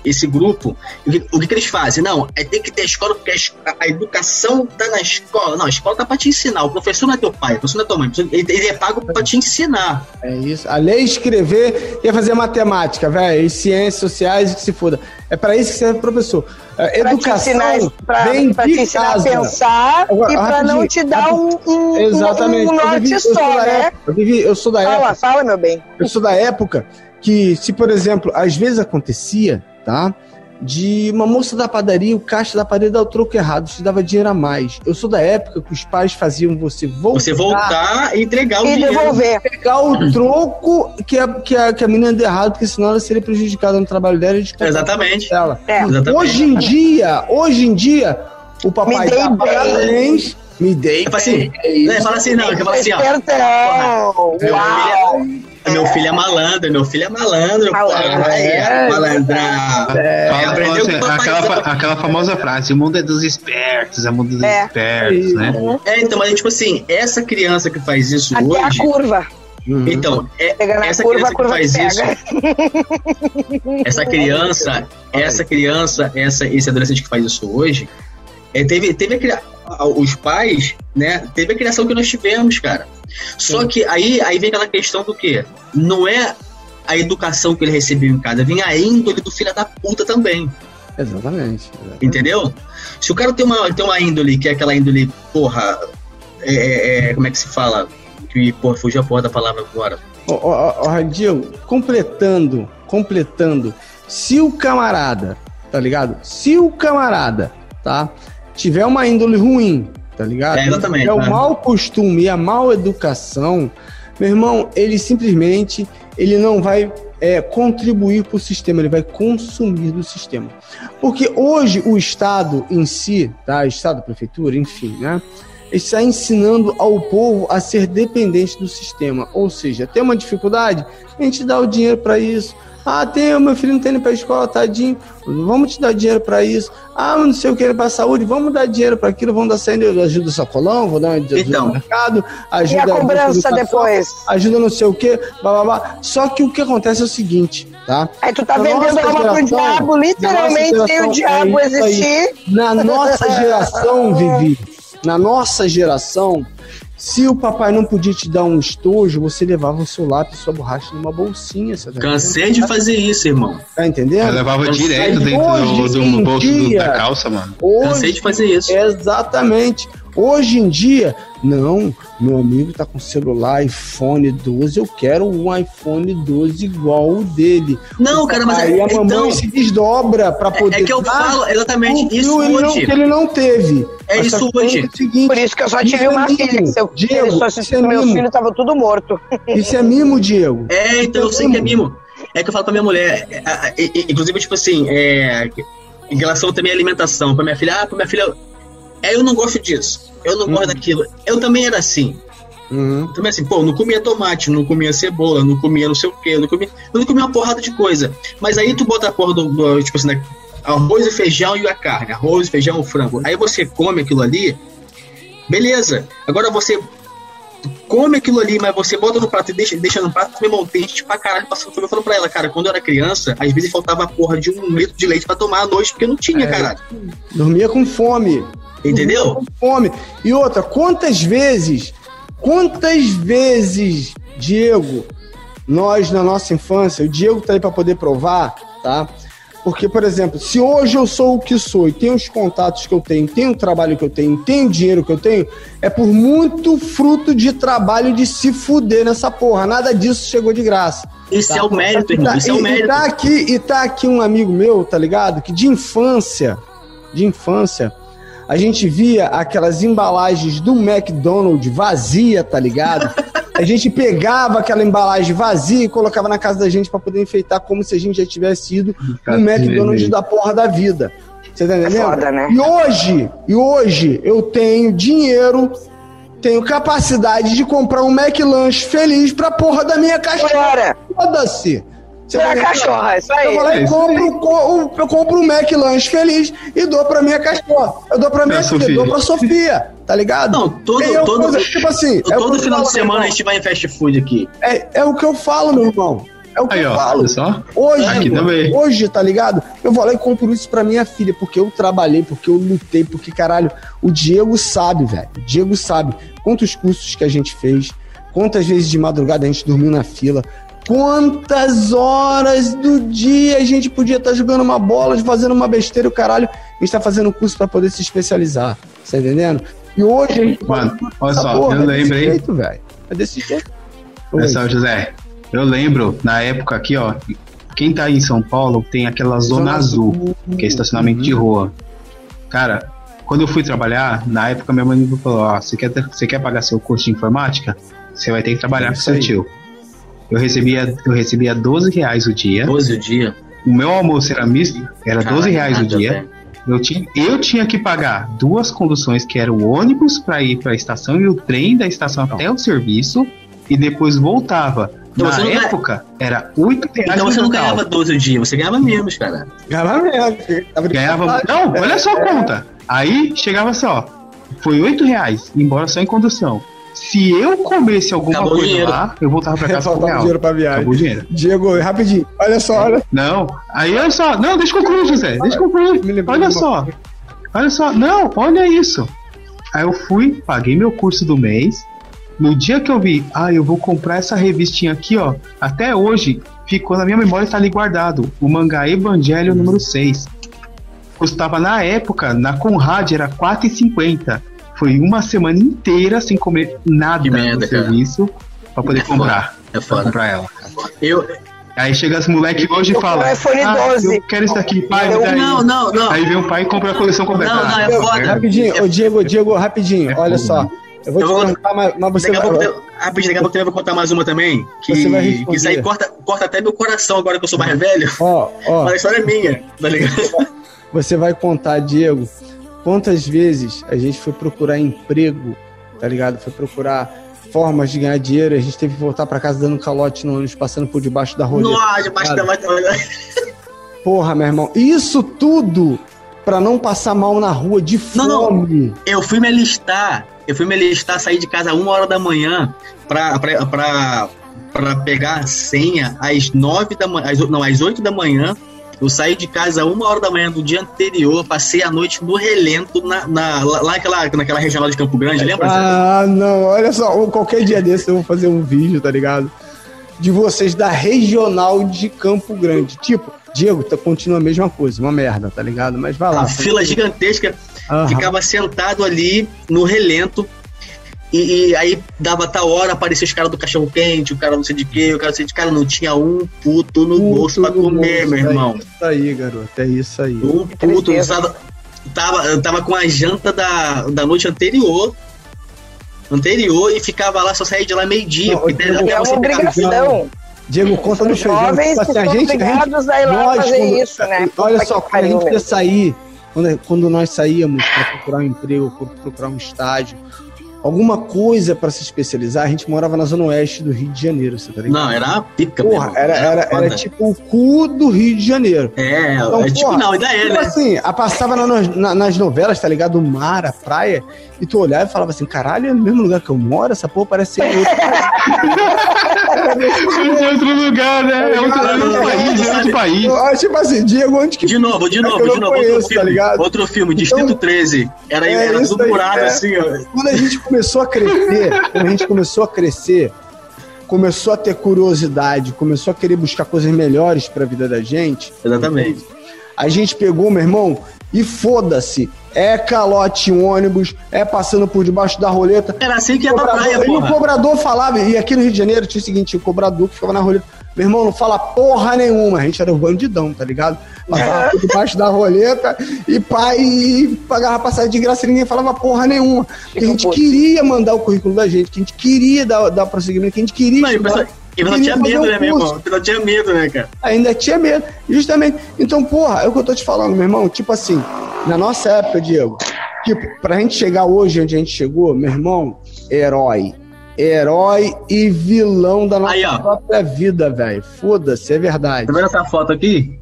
D: esse grupo, o que, o que que eles fazem? Não, é ter que ter escola, porque a, a- a educação tá na escola. Não, a escola tá pra te ensinar. O professor não é teu pai, o professor não é tua mãe. Ele, ele é pago pra te ensinar.
B: É isso. A ler, escrever e fazer matemática, velho. E ciências sociais, que se foda. É pra isso que serve o professor. É,
C: Pra
B: educação
C: pra,
B: vem
C: pra
B: de
C: te ensinar
B: casa.
C: a pensar
B: Agora,
C: e pra não te dar um, um,
B: Exatamente.
C: um
B: Eu
C: norte
B: vivi- eu sou
C: só,
B: da
C: né?
B: época- eu vivi- eu sou da
C: Fala,
B: época.
C: fala, meu bem.
B: Eu sou da época que, se por exemplo, às vezes acontecia, tá? De uma moça da padaria, o caixa da padaria dar o troco errado, te dava dinheiro a mais. Eu sou da época que os pais faziam você voltar,
D: Você voltar e entregar o
C: E
D: dinheiro.
C: devolver.
B: pegar o troco que a, que, a, que a menina deu errado, porque senão ela seria prejudicada no trabalho dela e de
D: Exatamente.
B: dela.
C: É.
D: Exatamente.
B: Hoje em dia, hoje em dia, o papai
C: Me dei
B: dá
C: bem.
B: parabéns, me dei
D: É assim,
B: bem.
D: né, fala assim, não, que fala assim, ó.
C: Espertão.
D: Meu
C: Uau.
D: Meu filho é malandro, meu filho é malandro.
C: Malandro.
D: pô,
B: É.
D: malandrão.
E: Fala,
D: aprendeu
E: fala assim, aquela, aquela famosa frase, o mundo é dos espertos, é o mundo dos
C: É.
E: espertos, né?
D: É, então, mas tipo assim, essa criança que faz isso
C: Até a
D: hoje.
C: curva.
B: Uhum.
D: Então, é, essa
C: curva,
D: criança
C: a curva
D: que faz isso, essa criança, essa criança, essa, esse adolescente que faz isso hoje, é, teve, teve a a- os pais, né? Teve a criação que nós tivemos, cara. Só que aí, aí vem aquela questão do quê? Não é a educação que ele recebeu em casa, vem a índole do filho da puta também,
B: Exatamente. exatamente.
D: entendeu? Se o cara tem uma, tem uma índole, que é aquela índole, porra, é, é, é, como é que se fala? Que, porra, fugiu a porra da palavra agora.
B: Ó, ó, completando, completando, se o camarada, tá ligado? Se o camarada, tá, tiver uma índole ruim, tá ligado?
D: É, exatamente,
B: É o
D: né?
B: mau costume e a mal educação, meu irmão, ele simplesmente, ele não vai é, contribuir para o sistema, ele vai consumir do sistema. Porque hoje o Estado em si, tá? Estado, prefeitura, enfim, né? Está ensinando ao povo a ser dependente do sistema. Ou seja, tem uma dificuldade, a gente dá o dinheiro para isso. Ah, tem, o meu filho não tem indo para a escola, tadinho. Vamos te dar dinheiro para isso. Ah, não sei o que ele para saúde, vamos dar dinheiro para aquilo, vamos dar saindo, ajuda o sacolão, vou dar ajuda
D: Então.
B: no mercado,
C: E
B: ajuda
C: a cobrança depois?
B: ajuda não sei o que, blá, blá, blá. Só que o que acontece é o seguinte, tá?
C: Aí tu tá
B: Na
C: vendendo alma pro diabo, literalmente sem o diabo
B: é isso aí.
C: existir.
B: Na nossa geração, Vivi, na nossa geração, se o papai não podia te dar um estojo, você levava o seu lápis e sua borracha numa bolsinha, você tá
D: Cansei de fazer isso, irmão.
B: Tá entendendo?
E: Eu levava
D: Mas
E: direto dentro
B: hoje
E: do, do
B: em
E: bolso do- da calça, mano.
D: Cansei de fazer isso.
B: Exatamente. Hoje em dia, não, meu amigo tá com celular iPhone 12, eu quero um iPhone 12 igual o dele.
D: Não, cara, mas
B: Aí
D: é,
B: a mamãe
D: então,
B: se desdobra pra poder
D: é que eu
B: dar
D: falo exatamente
B: o
D: isso
B: ele não,
D: hoje.
B: que ele não teve.
D: É
B: Mas
D: isso
B: só que
D: hoje.
B: é o seguinte,
C: Por isso que eu só
B: Isso
C: tive
B: é
C: uma
B: mimo.
C: filha.
B: Diego,
C: se
B: isso
C: assistisse
B: é
C: meus
B: mimo.
C: filhos, tava tudo morto.
B: Isso é mimo, Diego.
D: É, então eu sei que é mimo. É que eu falo pra minha mulher, é, é, é, é, inclusive, tipo assim, é, em relação também à alimentação, pra minha filha, ah, pra minha filha, é, eu não gosto disso, eu não gosto daquilo. Eu também era assim.
B: Uhum.
D: Também assim, pô, não comia tomate, não comia cebola, não comia não sei o quê, não comia, eu não comia uma porrada de coisa. Mas aí tu bota a porra do, do, tipo assim, né, arroz e feijão e a carne, arroz, feijão, frango. Aí você come aquilo ali, beleza. Agora você come aquilo ali, mas você bota no prato e deixa, deixa no prato, meu irmão, tem gente pra caralho passando fome. Eu falo pra ela, cara, quando eu era criança, às vezes faltava a porra de um litro de leite pra tomar à noite, porque não tinha,
B: É.
D: caralho.
B: Dormia com fome.
D: Entendeu?
B: Com fome. E outra, quantas vezes, quantas vezes, Diego, nós na nossa infância, o Diego tá aí pra poder provar, tá? Porque, por exemplo, se hoje eu sou o que sou e tenho os contatos que eu tenho, tenho o trabalho que eu tenho, tenho o dinheiro que eu tenho, é por muito fruto de trabalho de se fuder nessa porra. Nada disso chegou de graça.
D: Isso
B: Tá.
D: é o mérito,
B: E
D: irmão.
B: tá-
D: Isso é o
B: e-
D: mérito.
B: E tá, aqui, e tá aqui um amigo meu, tá ligado? Que de infância, de infância, a gente via aquelas embalagens do McDonald's vazia, tá ligado? A gente pegava aquela embalagem vazia e colocava na casa da gente pra poder enfeitar como se a gente já tivesse ido no McDonald's da porra da vida. Você tá entendendo?
C: foda, né?
B: E hoje, e hoje eu tenho dinheiro, tenho capacidade de comprar um McLanche feliz pra porra da minha caixa. Foda-se. Você
C: Pra
B: entendendo?
C: cachorra, isso
B: Eu
C: aí.
B: vou lá
E: É
B: e
E: isso
B: compro, co- eu compro um Mac Lanche feliz e dou pra minha cachorra. Eu dou pra minha
E: Pra
B: filha, dou pra Sofia, tá ligado?
D: Não, todo-
B: eu,
D: todo-
B: coisa, tipo assim, é o que
D: Todo
B: eu
D: final de
B: falo,
D: semana a
B: meu
D: gente vai em fast food aqui.
B: irmão. É, é o que eu falo, meu irmão. É o que
E: Aí,
B: eu
E: ó,
B: falo.
E: só.
B: Hoje,
E: Aqui
B: mano,
E: também.
B: hoje, tá ligado? Eu vou lá e compro isso pra minha filha, porque eu trabalhei, porque eu lutei, porque, caralho, o Diego sabe, velho. O Diego sabe quantos cursos que a gente fez, quantas vezes de madrugada a gente dormiu na fila, quantas horas do dia a gente podia estar jogando uma bola, fazendo uma besteira, o caralho, a gente tá fazendo curso pra poder se especializar, tá entendendo? E hoje a gente
E: Mano, olha só,
B: porra,
E: eu
B: é desse
E: lembro, hein?
B: jeito, velho. É desse jeito.
E: Olha só, José. Eu lembro, na época aqui, ó, quem tá em São Paulo tem aquela zona, azul, que é estacionamento de rua. Cara, quando eu fui trabalhar, na época minha mãe me falou, ó, você quer, ter- você quer pagar seu curso de informática? Você vai ter que trabalhar com
B: Isso
E: seu
B: aí.
E: tio. Eu recebia, eu recebia 12 reais o dia.
D: 12 o dia.
E: O meu almoço era misto, era 12 reais o dia.
D: velho.
E: Eu tinha, eu tinha que pagar duas conduções, que era o ônibus para ir para a estação e o trem da estação até o serviço, e depois voltava.
D: Então
E: Na
D: não ganha-
E: época, era 8 reais
D: Então você não
E: total.
D: ganhava 12 o dia, você ganhava menos, cara.
B: Ganhava de
E: Ganhava. Não, olha só a conta. Aí chegava só. Foi 8 reais, embora só em condução. Se eu comesse alguma
D: Acabou
E: coisa
D: dinheiro.
E: lá, eu voltava pra casa com
B: Faltava dinheiro pra viagem.
E: Acabou dinheiro.
B: Diego, rapidinho, olha só, olha.
E: Não, aí olha só. Não, deixa eu concluir, José. Deixa eu concluir. Olha só. Olha só. Não, olha isso. Aí eu fui, paguei meu curso do mês. No dia que eu vi, ah, eu vou comprar essa revistinha aqui, ó. Até hoje, ficou na minha memória, tá ali guardado. O mangá Evangelho número 6. Custava na época, na Conrad, era R$4,50. Foi uma semana inteira sem comer nada
D: Que merda,
E: no
D: cara.
E: serviço pra poder
D: É foda.
E: comprar.
D: É
E: Pra
D: foda.
E: comprar ela.
D: Eu.
E: Aí chega as moleques hoje e
C: Eu
E: fala: ah,
C: 12."
E: eu quero isso aqui, pai.
C: Eu-
E: me dá aí."
D: Não, não, não.
E: Aí vem o pai e compra a coleção completa.
D: Não, não, é
E: Ah,
D: foda.
B: Rapidinho, ô Diego, Diego, rapidinho,
E: É
B: olha só. Eu vou
D: Eu
B: te
D: vou-
B: perguntar, mas, mas você
D: Daqui a
B: vai.
D: pouco tem- Rapidinho, daqui a pouco também vou contar mais uma também. Que,
B: Você vai
D: que isso aí corta, corta até meu coração agora que eu sou mais velho.
B: Ó, ó,
D: Mas a história é minha, tá ligado?
B: você vai contar, Diego, quantas vezes a gente foi procurar emprego, tá ligado? Foi procurar formas de ganhar dinheiro, a gente teve que voltar pra casa dando calote no ônibus, passando por debaixo da roleta.
D: Nossa, debaixo da
B: Porra, meu irmão, isso tudo pra não passar mal na rua de
D: Não, não.
B: fome.
D: Eu fui me alistar. Eu fui me alistar, sair de casa uma hora da manhã pra, pra, pra, pra pegar a senha às nove da manhã. Às, não, às oito da manhã. Eu saí de casa uma hora da manhã do dia anterior, passei a noite no relento, na, na- lá naquela, naquela região lá de Campo Grande, lembra?
B: Ah, não, olha só, qualquer dia desse eu vou fazer um vídeo, tá ligado? De vocês da regional de Campo Grande. Tipo, Diego, tá, continua a mesma coisa, uma merda, tá ligado? Mas vai lá.
D: A fila gigantesca,
B: Aham.
D: ficava sentado ali no relento. E, e aí dava tal hora, aparecia os caras do cachorro quente, o cara não sei de quê, o cara não sei de cara, não tinha um puto no
B: Puto
D: bolso pra
B: no
D: comer,
B: bolso,
D: meu irmão.
B: É isso aí, garoto, é isso aí.
D: Um puto,
C: tristeza.
D: tava, tava, tava com a janta da, da noite anterior. Anterior e ficava lá, só saía de lá meio-dia.
C: É uma obrigação.
B: Diego, conta no
C: Os
B: feijão.
C: jovens
B: assim,
C: que
B: a gente, a gente,
C: obrigados a ir lá
B: nós,
C: fazer
B: quando-
C: isso, né?
B: Olha só, quando a gente ia sair, quando, quando nós saíamos para procurar um emprego, pra procurar um estágio, alguma coisa para se especializar, a gente morava na zona oeste do Rio de Janeiro, você tá ligado?
D: Não, era uma pica,
B: Porra, era, era, era
D: foda.
B: tipo o cu do Rio de Janeiro.
D: É,
B: Então,
D: é tipo,
B: porra,
D: não, ainda é,
B: Tipo
D: né?
B: assim, a passava na- na- nas novelas, tá ligado? O mar, a praia, e tu olhava e falava assim, caralho, é no mesmo lugar que eu moro? Essa porra parece ser outro.
E: Isso é outro lugar, né? É outro, é outro país, é outro país.
B: Eu, tipo assim, Diego, onde que
D: De novo, de
B: É
D: novo, de novo,
B: conheço,
D: outro
B: tá
D: filme.
B: ligado?
D: outro filme, Distrito
B: Então,
D: 13. Era,
B: é
D: era
B: isso
D: tudo
B: é.
D: assim, ó.
B: quando a gente começou a crescer, quando a gente começou a crescer, começou a ter curiosidade, começou a querer buscar coisas melhores pra vida da gente,
D: Exatamente.
B: a gente pegou, meu irmão, e foda-se. É calote em ônibus, é passando por debaixo da roleta.
D: Era assim que ia pra praia,
B: e o cobrador falava, e aqui no Rio de Janeiro tinha o seguinte, o cobrador que ficava na roleta, meu irmão, não fala porra nenhuma, a gente era o bandidão, tá ligado? Passava por debaixo da roleta e pai e pagava passagem de graça e ninguém falava porra nenhuma. Porque a gente queria mandar o currículo da gente, que a gente queria dar, dar prosseguimento, que a gente queria
D: Não, e o
B: estudar.
D: pessoal, o pessoal
B: Queria
D: tinha medo,
B: um
D: né, meu irmão? O pessoal tinha medo, né, cara?
B: Ainda tinha medo, justamente. Então, porra, é o que eu tô te falando, meu irmão. Tipo assim, na nossa época, Diego, tipo, pra gente chegar hoje onde a gente chegou, meu irmão, herói. Herói e vilão da nossa
D: Aí,
B: própria vida, velho. Foda-se, é verdade.
D: Tá vendo essa foto aqui?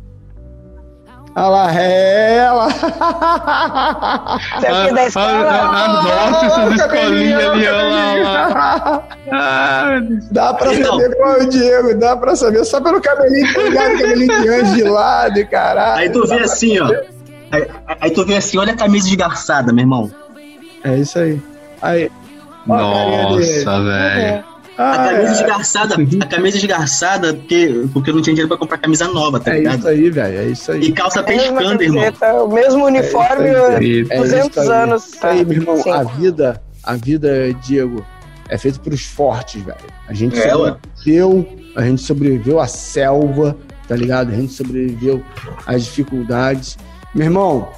B: Olha lá, é ela.
C: Você é da escola?
E: Ah, ah, nossa, essas escolinhas ali, olha lá. Ah,
B: Dá pra
D: Então.
B: saber qual é o Diego, dá pra saber só pelo cabelinho, tá ligado? Cabelinho de anjo de lado, e caralho.
D: Aí tu vê assim, ó. Aí, aí tu vê assim, olha a camisa desgarçada, meu irmão.
B: É isso aí. Aí. Ó.
E: Nossa, velho.
D: A
B: Ah,
D: camisa
B: é.
D: desgarçada, a camisa desgarçada, porque, porque eu não tinha dinheiro pra comprar camisa nova, tá
B: É isso
D: ligado?
B: aí, velho. É isso aí.
D: E calça
C: A mesma
D: pescando, irmão.
C: O mesmo uniforme,
B: É
E: isso
B: É
C: 200
B: isso aí.
C: anos.
B: Isso aí, meu irmão.
C: Sim.
B: A vida, a vida, Diego, é feita pros fortes, velho. A gente
D: É,
B: sobreviveu, a gente sobreviveu à selva, tá ligado? A gente sobreviveu às dificuldades. Meu irmão,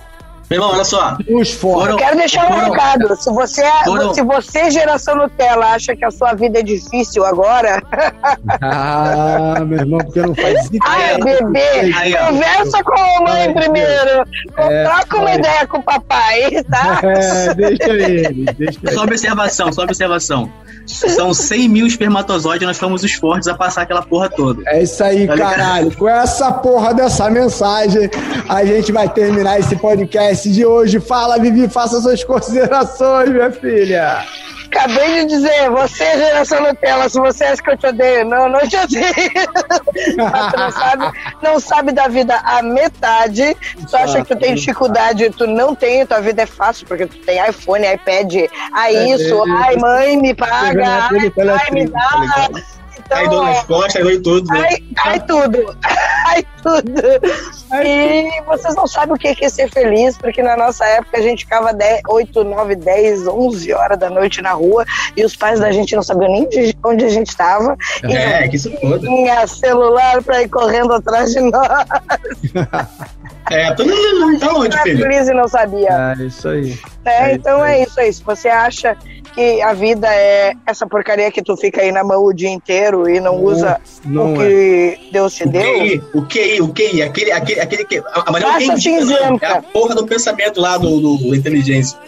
D: Meu irmão, olha só.
B: os.
D: Foram-
C: Quero deixar um
D: foram-
C: recado. Se você, é-
D: Foram-
C: se você, geração Nutella, acha que a sua vida é difícil agora,
B: Ah, meu irmão, porque não faz
C: ai,
B: ideia.
C: bebê,
D: Aí,
C: conversa com a mamãe
B: Ai,
C: primeiro.
B: É,
C: Troca uma
B: ai.
C: ideia com o papai, tá?
B: É, deixa ele, deixa ele.
D: Só observação, só observação. São 100 mil espermatozoides, nós fomos os fortes a passar aquela porra toda.
B: É isso aí,
D: Tá
B: caralho. Com essa porra dessa mensagem, a gente vai terminar esse podcast de hoje. Fala, Vivi, faça suas considerações, minha filha.
C: Acabei de dizer, você, geração Nutella, se você acha que eu te odeio, não, não te odeio. Não sabe, não sabe da vida a metade. Tu acha que tu tem dificuldade, tu não tem, tua vida é fácil, porque tu tem iPhone, iPad, ai
B: É,
C: isso,
B: é,
C: ai mãe, me paga, ai pai, me
B: tá
C: dá. Então,
D: Aí dor nas costas, aí dói tudo. né?
C: Ai, ai tudo, ai tudo. E vocês não sabem o que é ser feliz, porque na nossa época a gente ficava 10, 8, 9, 10, 11 horas da noite na rua e os pais da gente não sabiam nem de onde a gente estava. E
D: É, que isso foda.
C: tinha celular pra ir correndo atrás de nós.
D: É, todo mundo tá onde, filho?
C: feliz e não sabia.
B: É isso aí.
C: É,
B: É
C: então
B: isso aí.
C: é isso aí. Se você acha que a vida é essa porcaria que tu fica aí na mão o dia inteiro e não usa
B: não
C: o que Deus te
F: O
C: deu?
F: QI, o QI, o QI, aquele, aquele, aquele que. A QI
C: cinzenta.
F: é a porra do pensamento lá do, do inteligência.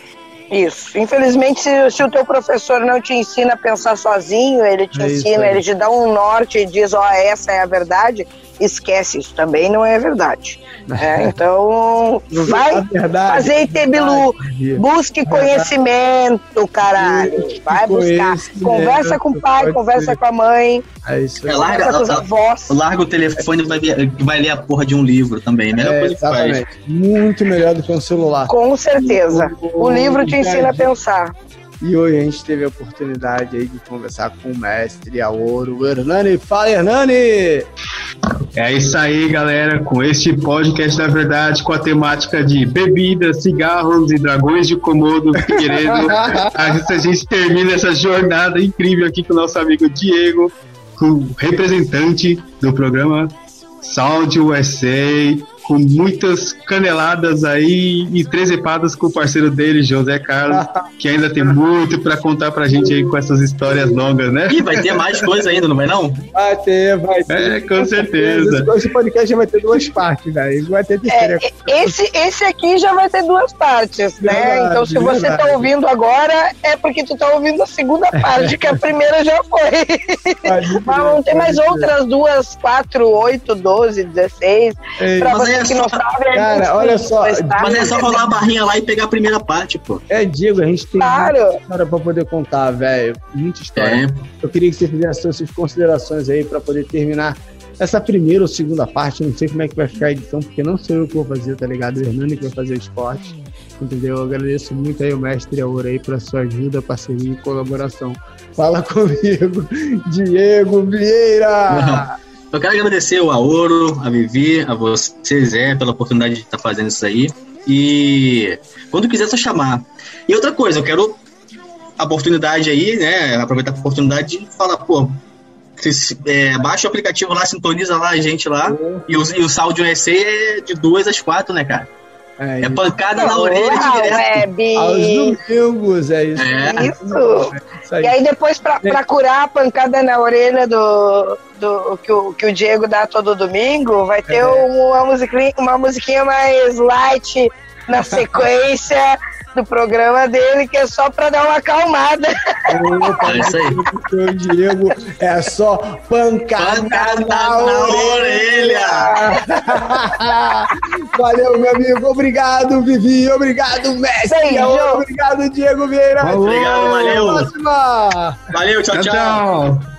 C: Isso. Infelizmente, se, se o teu professor não te ensina a pensar sozinho, ele te
B: É
C: ensina, ele te dá um norte e diz, ó, essa é a verdade, esquece, isso também não é verdade. É, então, vai
B: A verdade,
C: fazer ITBILU,
B: verdade.
C: busque conhecimento, caralho. Vai buscar. Conversa com o pai, conversa com a mãe,
B: É isso aí.
F: É, larga,
C: com os avós.
F: larga o telefone e vai, vai ler a porra de um livro também. Melhor
B: É,
F: coisa que faz.
B: Muito melhor do que um celular.
C: Com certeza. O livro te ensina a pensar.
B: E hoje a gente teve a oportunidade aí de conversar com o mestre Aoro, o Hernani. Fala, Hernani!
E: É isso aí, galera. Com este podcast da verdade, com a temática de bebidas, cigarros e dragões de Komodo Figueiredo, a gente termina essa jornada incrível aqui com o nosso amigo Diego, com o representante do programa Sound USA, com muitas caneladas aí e trezepadas com o parceiro dele, José Carlos, que ainda tem muito para contar pra gente aí com essas histórias longas, né?
F: Ih, vai ter mais coisa ainda, não vai não?
B: Vai ter, vai ter.
E: É, com certeza.
B: Esse, podcast já vai ter duas partes, velho. Vai ter terceira.
C: É, esse, esse aqui já vai ter duas partes, né?
B: Verdade,
C: então, se você
B: verdade.
C: tá ouvindo agora, é porque tu tá ouvindo a segunda parte, que a primeira já foi. Mas vão ter mais outras duas, quatro, oito, doze, dezesseis.
B: Ei,
C: Pra você
F: é
C: que não sabe, a
B: Cara, olha só,
C: está-
F: Mas é só rolar a barrinha lá e pegar a primeira parte, pô.
B: É, Diego, a gente tem
C: Claro.
B: muita história pra poder contar, velho. Muita história.
F: É.
B: Eu queria que você fizesse as suas considerações aí pra poder terminar essa primeira ou segunda parte. Eu não sei como é que vai ficar a edição, porque não sou eu que vou fazer, tá ligado? O Hernani que vai fazer o esporte. Entendeu? Eu agradeço muito aí o mestre Aura aí pela sua ajuda, parceria e colaboração. Fala comigo, Diego Vieira!
F: Eu quero agradecer o Aoro, a Vivi, a você, Zé, pela oportunidade de estar fazendo isso aí. E quando quiser, é só chamar. E outra coisa, eu quero a oportunidade aí, né? Aproveitar a oportunidade de falar, pô, é, baixa o aplicativo lá, sintoniza lá a gente lá. E o, e o Saúde USA é de duas às quatro, né, cara?
B: É,
F: É pancada na orelha
C: Uau,
F: direto.
C: web.
B: aos domingos, é isso.
F: É.
C: Isso.
B: Isso aí.
C: E aí depois, pra, pra curar a pancada na orelha do, do que, o, que o Diego dá todo domingo, vai ter
B: É.
C: uma, musiquinha, uma musiquinha mais light na sequência do programa dele, que é só pra dar uma acalmada.
B: Opa,
F: É isso aí.
B: o Diego é só pancada,
F: Pancada
B: na,
F: na
B: orelha. Valeu, meu amigo. Obrigado, Vivi. Obrigado, Messi. Obrigado, Diego Vieira.
E: Falou.
F: Obrigado, valeu.
B: Até a próxima.
F: Valeu, tchau,
E: Tchau,
F: tchau.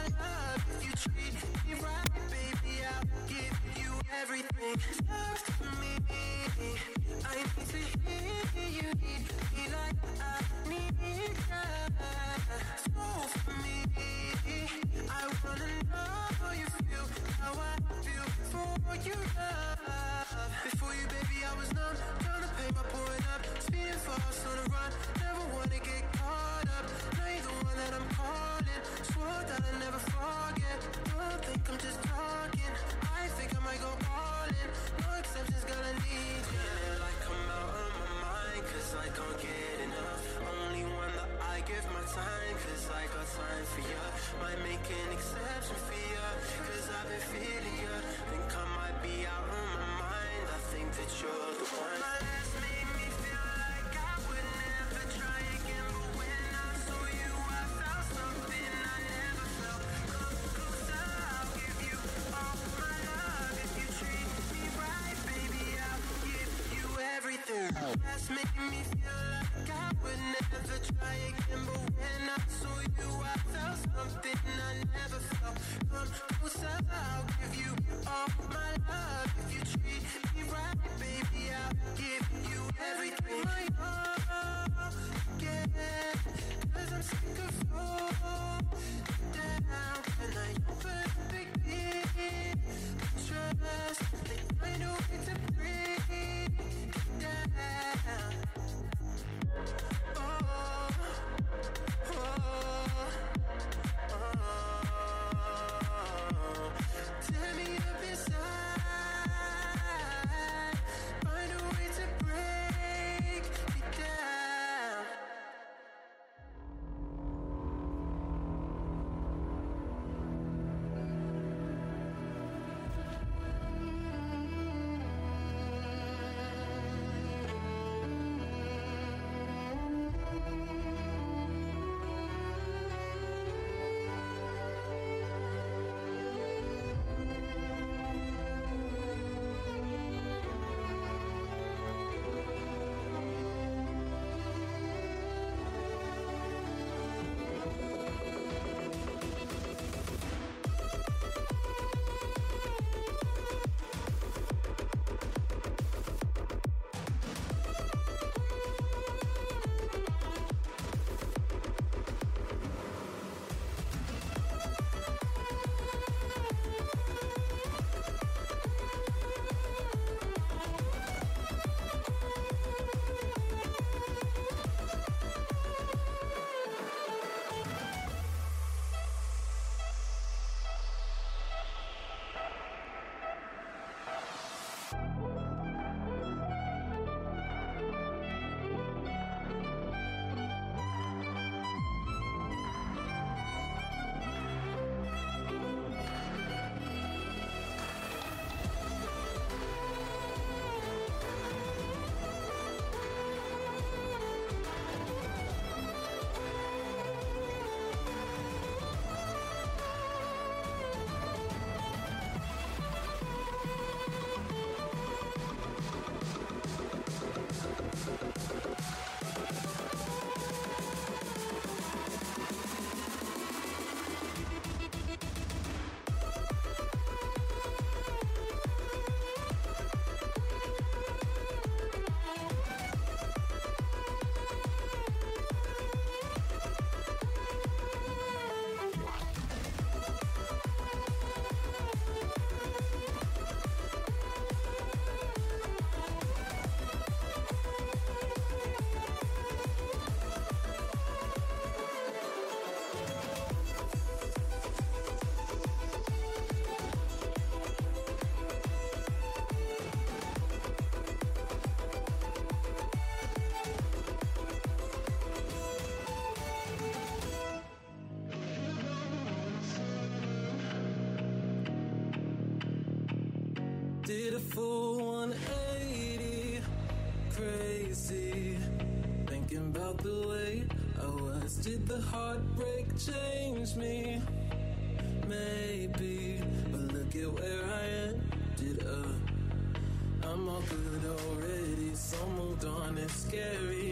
G: so moved on, it's scary.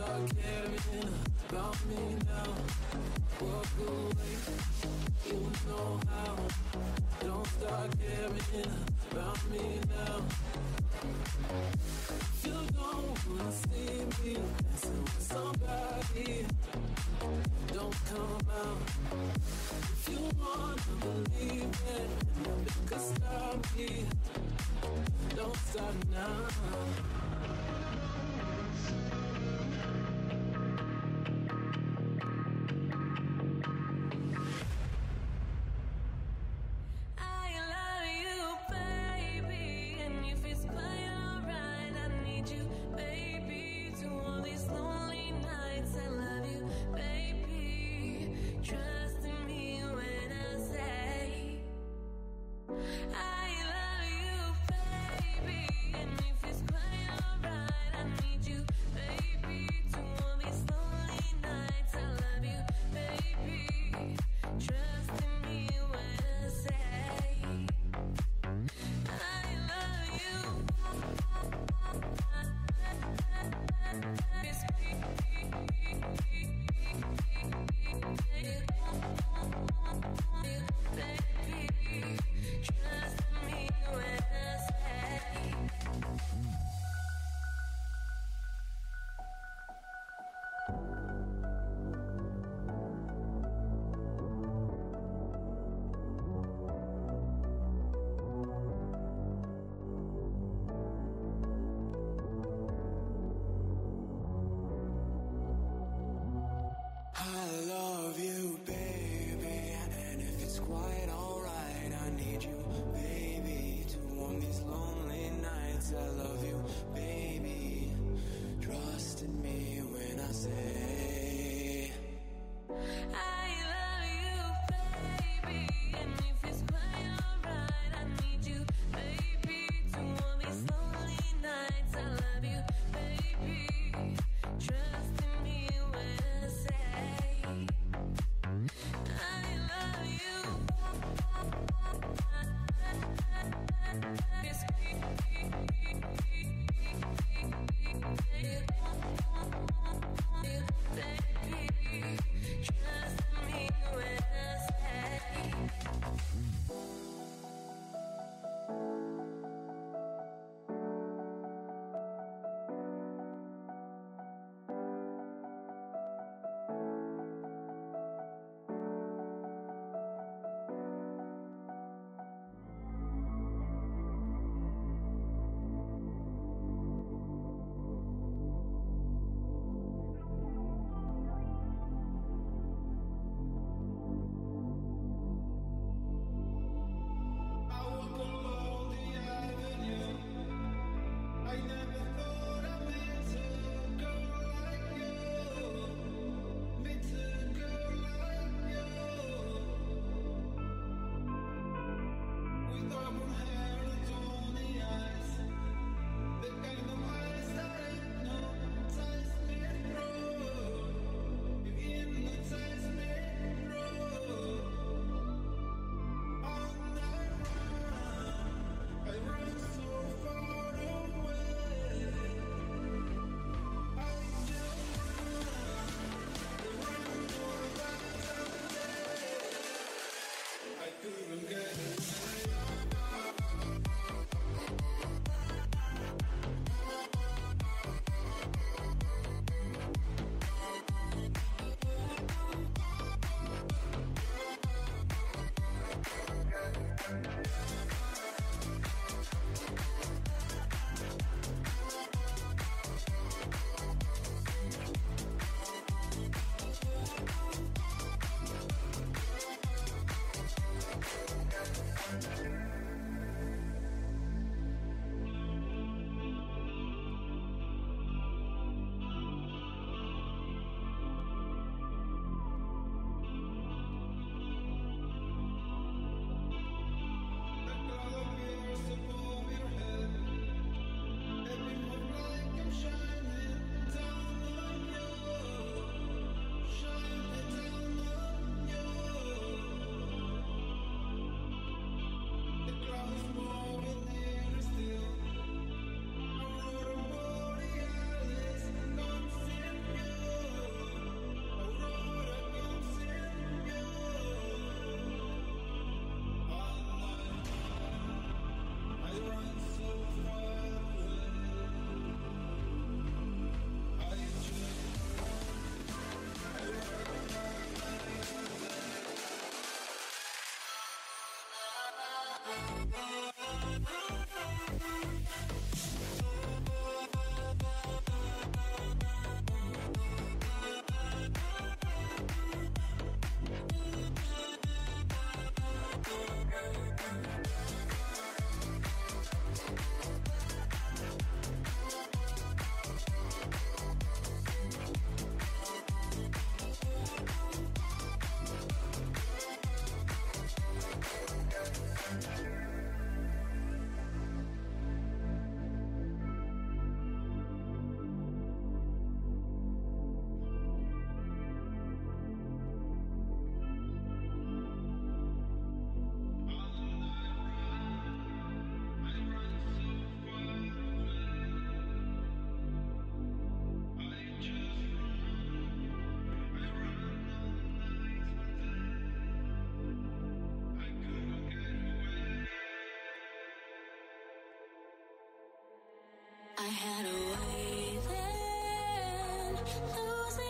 G: start caring about me now. Walk away, you know how. Don't start caring about me now. You don't wanna see me dancing with somebody, don't come out. If you wanna believe it, nothing can stop me. Don't stop now.
H: had a way then, losing.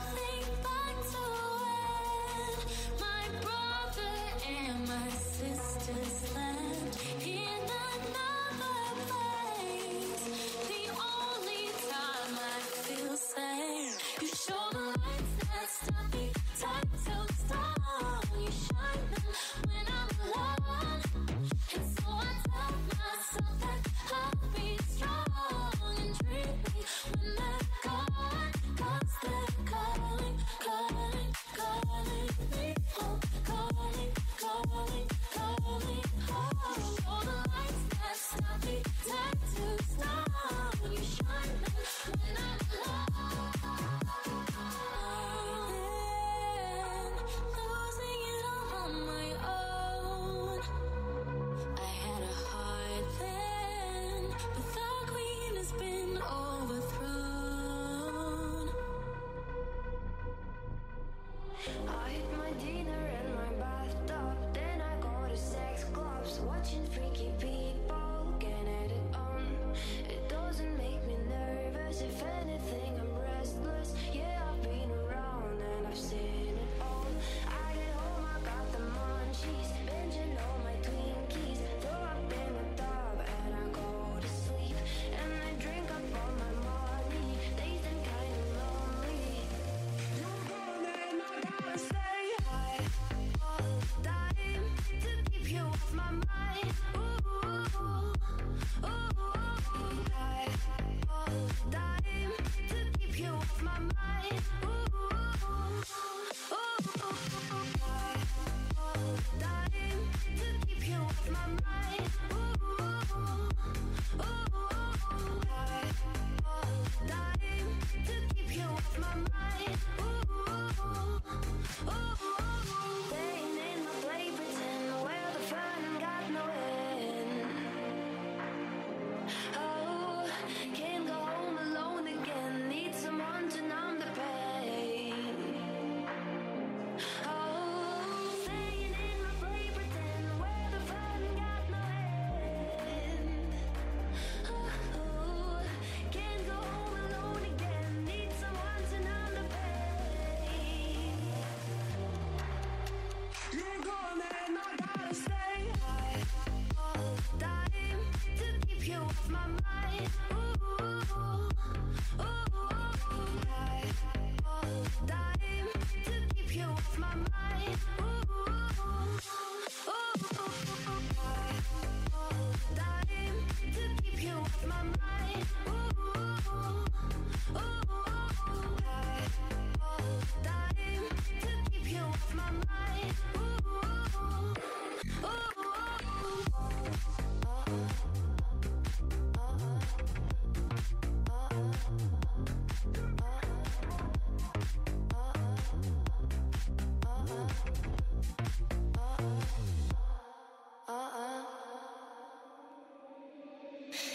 H: my
I: mind.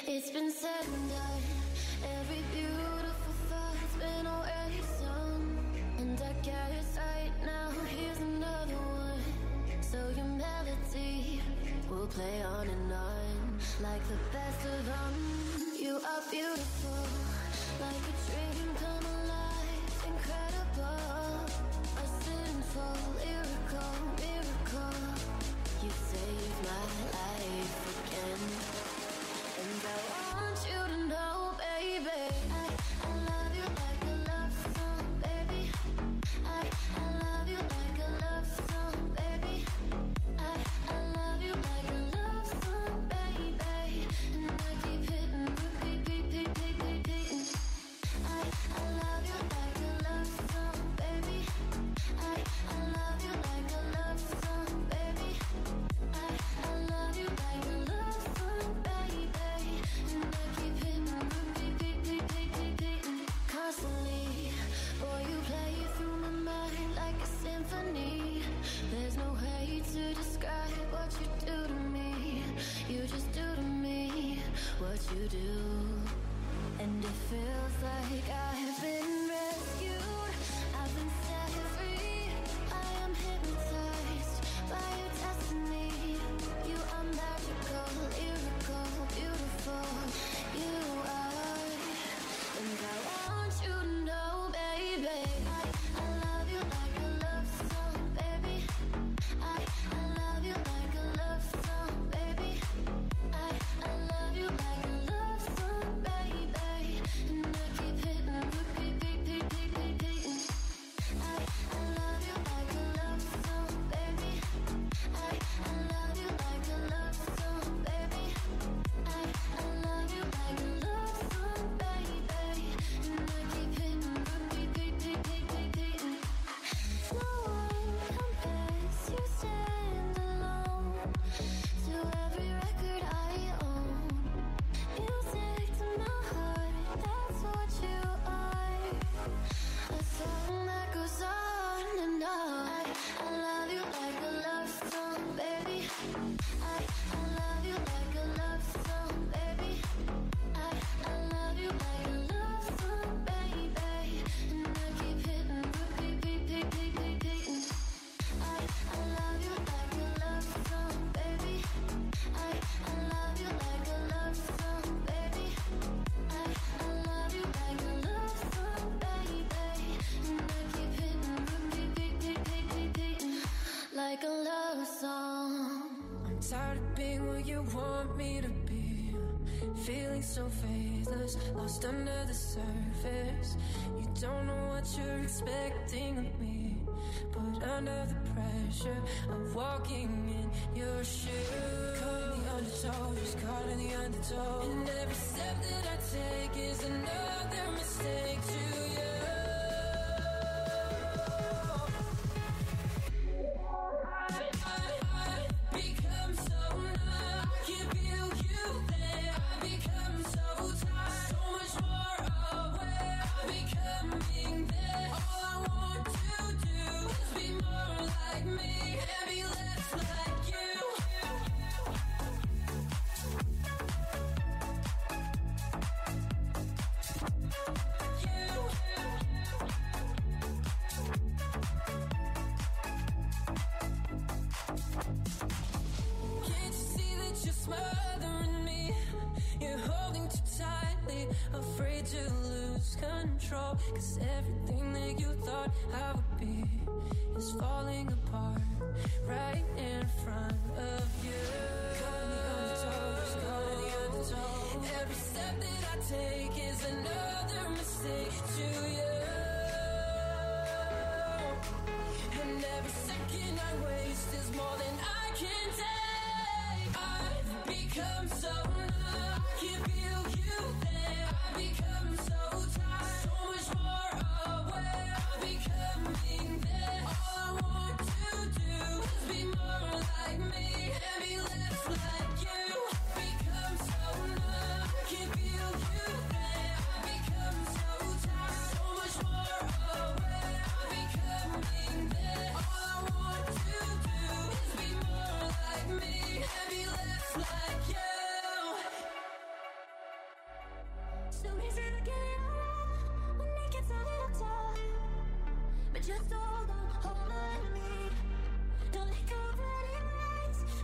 I: It's been said. Every beautiful thought's been already sung. And I right now. Here's another one. So your melody will play on and on.
H: Like the best of them. You are beautiful. Like a dream come alive. Incredible. A sinful, miracle. You saved my life again.
I: so faithless, lost under the surface. You don't know what you're expecting of me, but under the pressure of walking in your shoes. Caught in the undertow, just caught in the undertow. And every step that I take is another mistake. control. Cause everything that you thought I would be is falling apart right in front of you. Caught in caught in. Every step that I take is another mistake to you. And every second I waste is more than I can take. I've become so.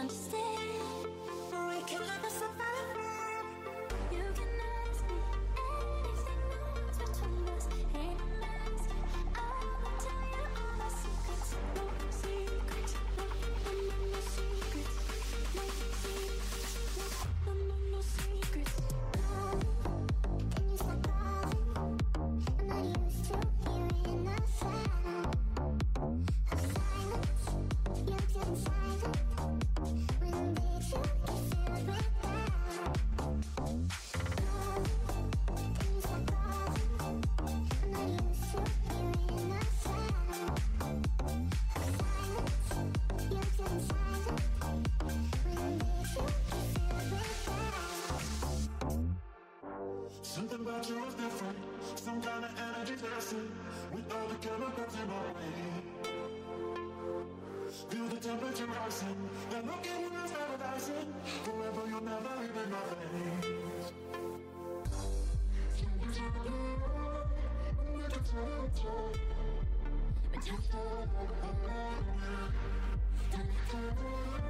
H: understand.
G: different Some kind of energy dancing With all the chemicals in my way Feel the temperature rising. The look in your eyes paradising Forever you'll never even my face.
H: Just a little bit more.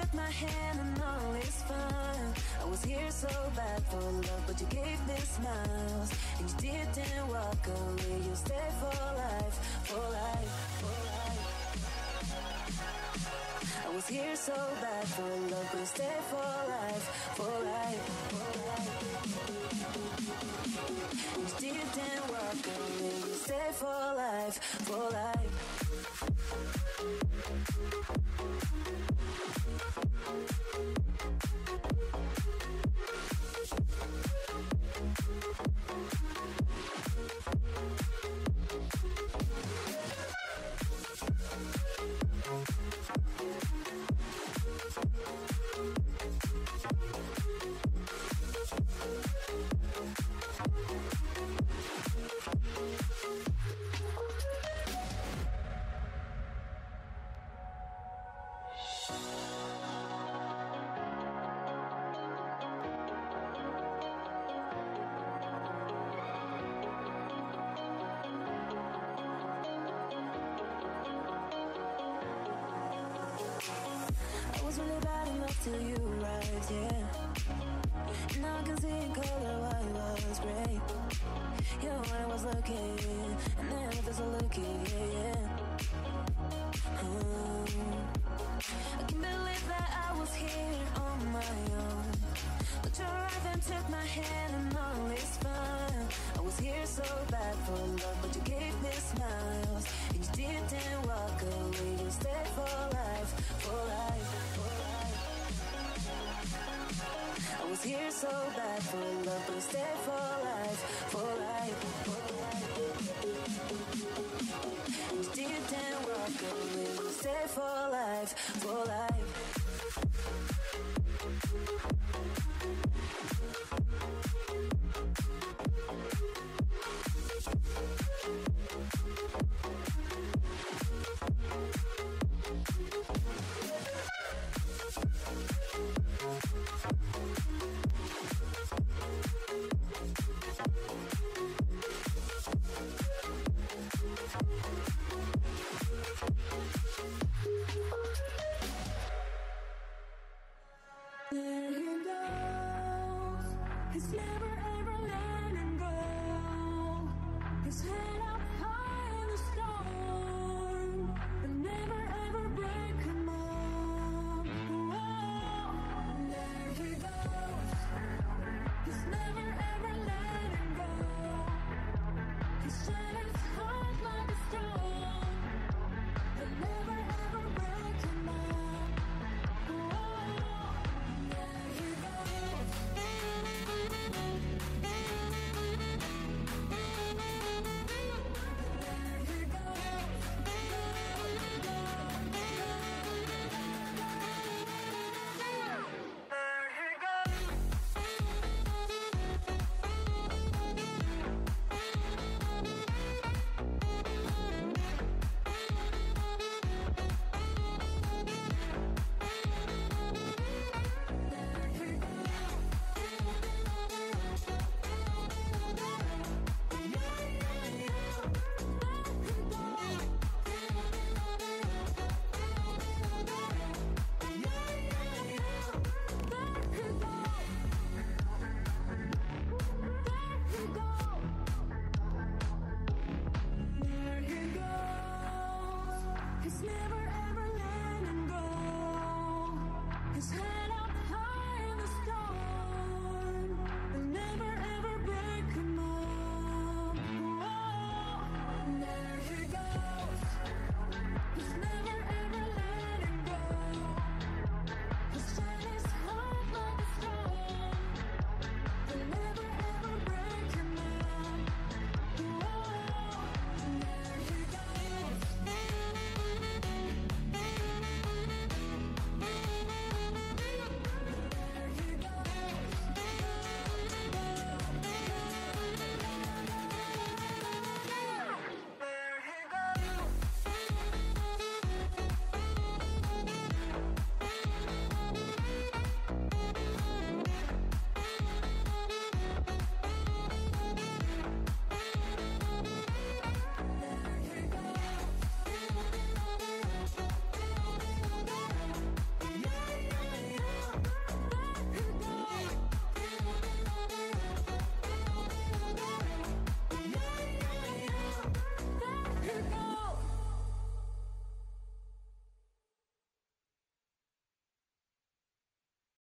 H: took
I: my hand and all is fine. I was here so bad for love But you gave me smiles. And you didn't walk away You stayed for life, for life, for life was here so bad For love will stay for life, for life, for life. We didn't work and we will stay for life, for life. Thank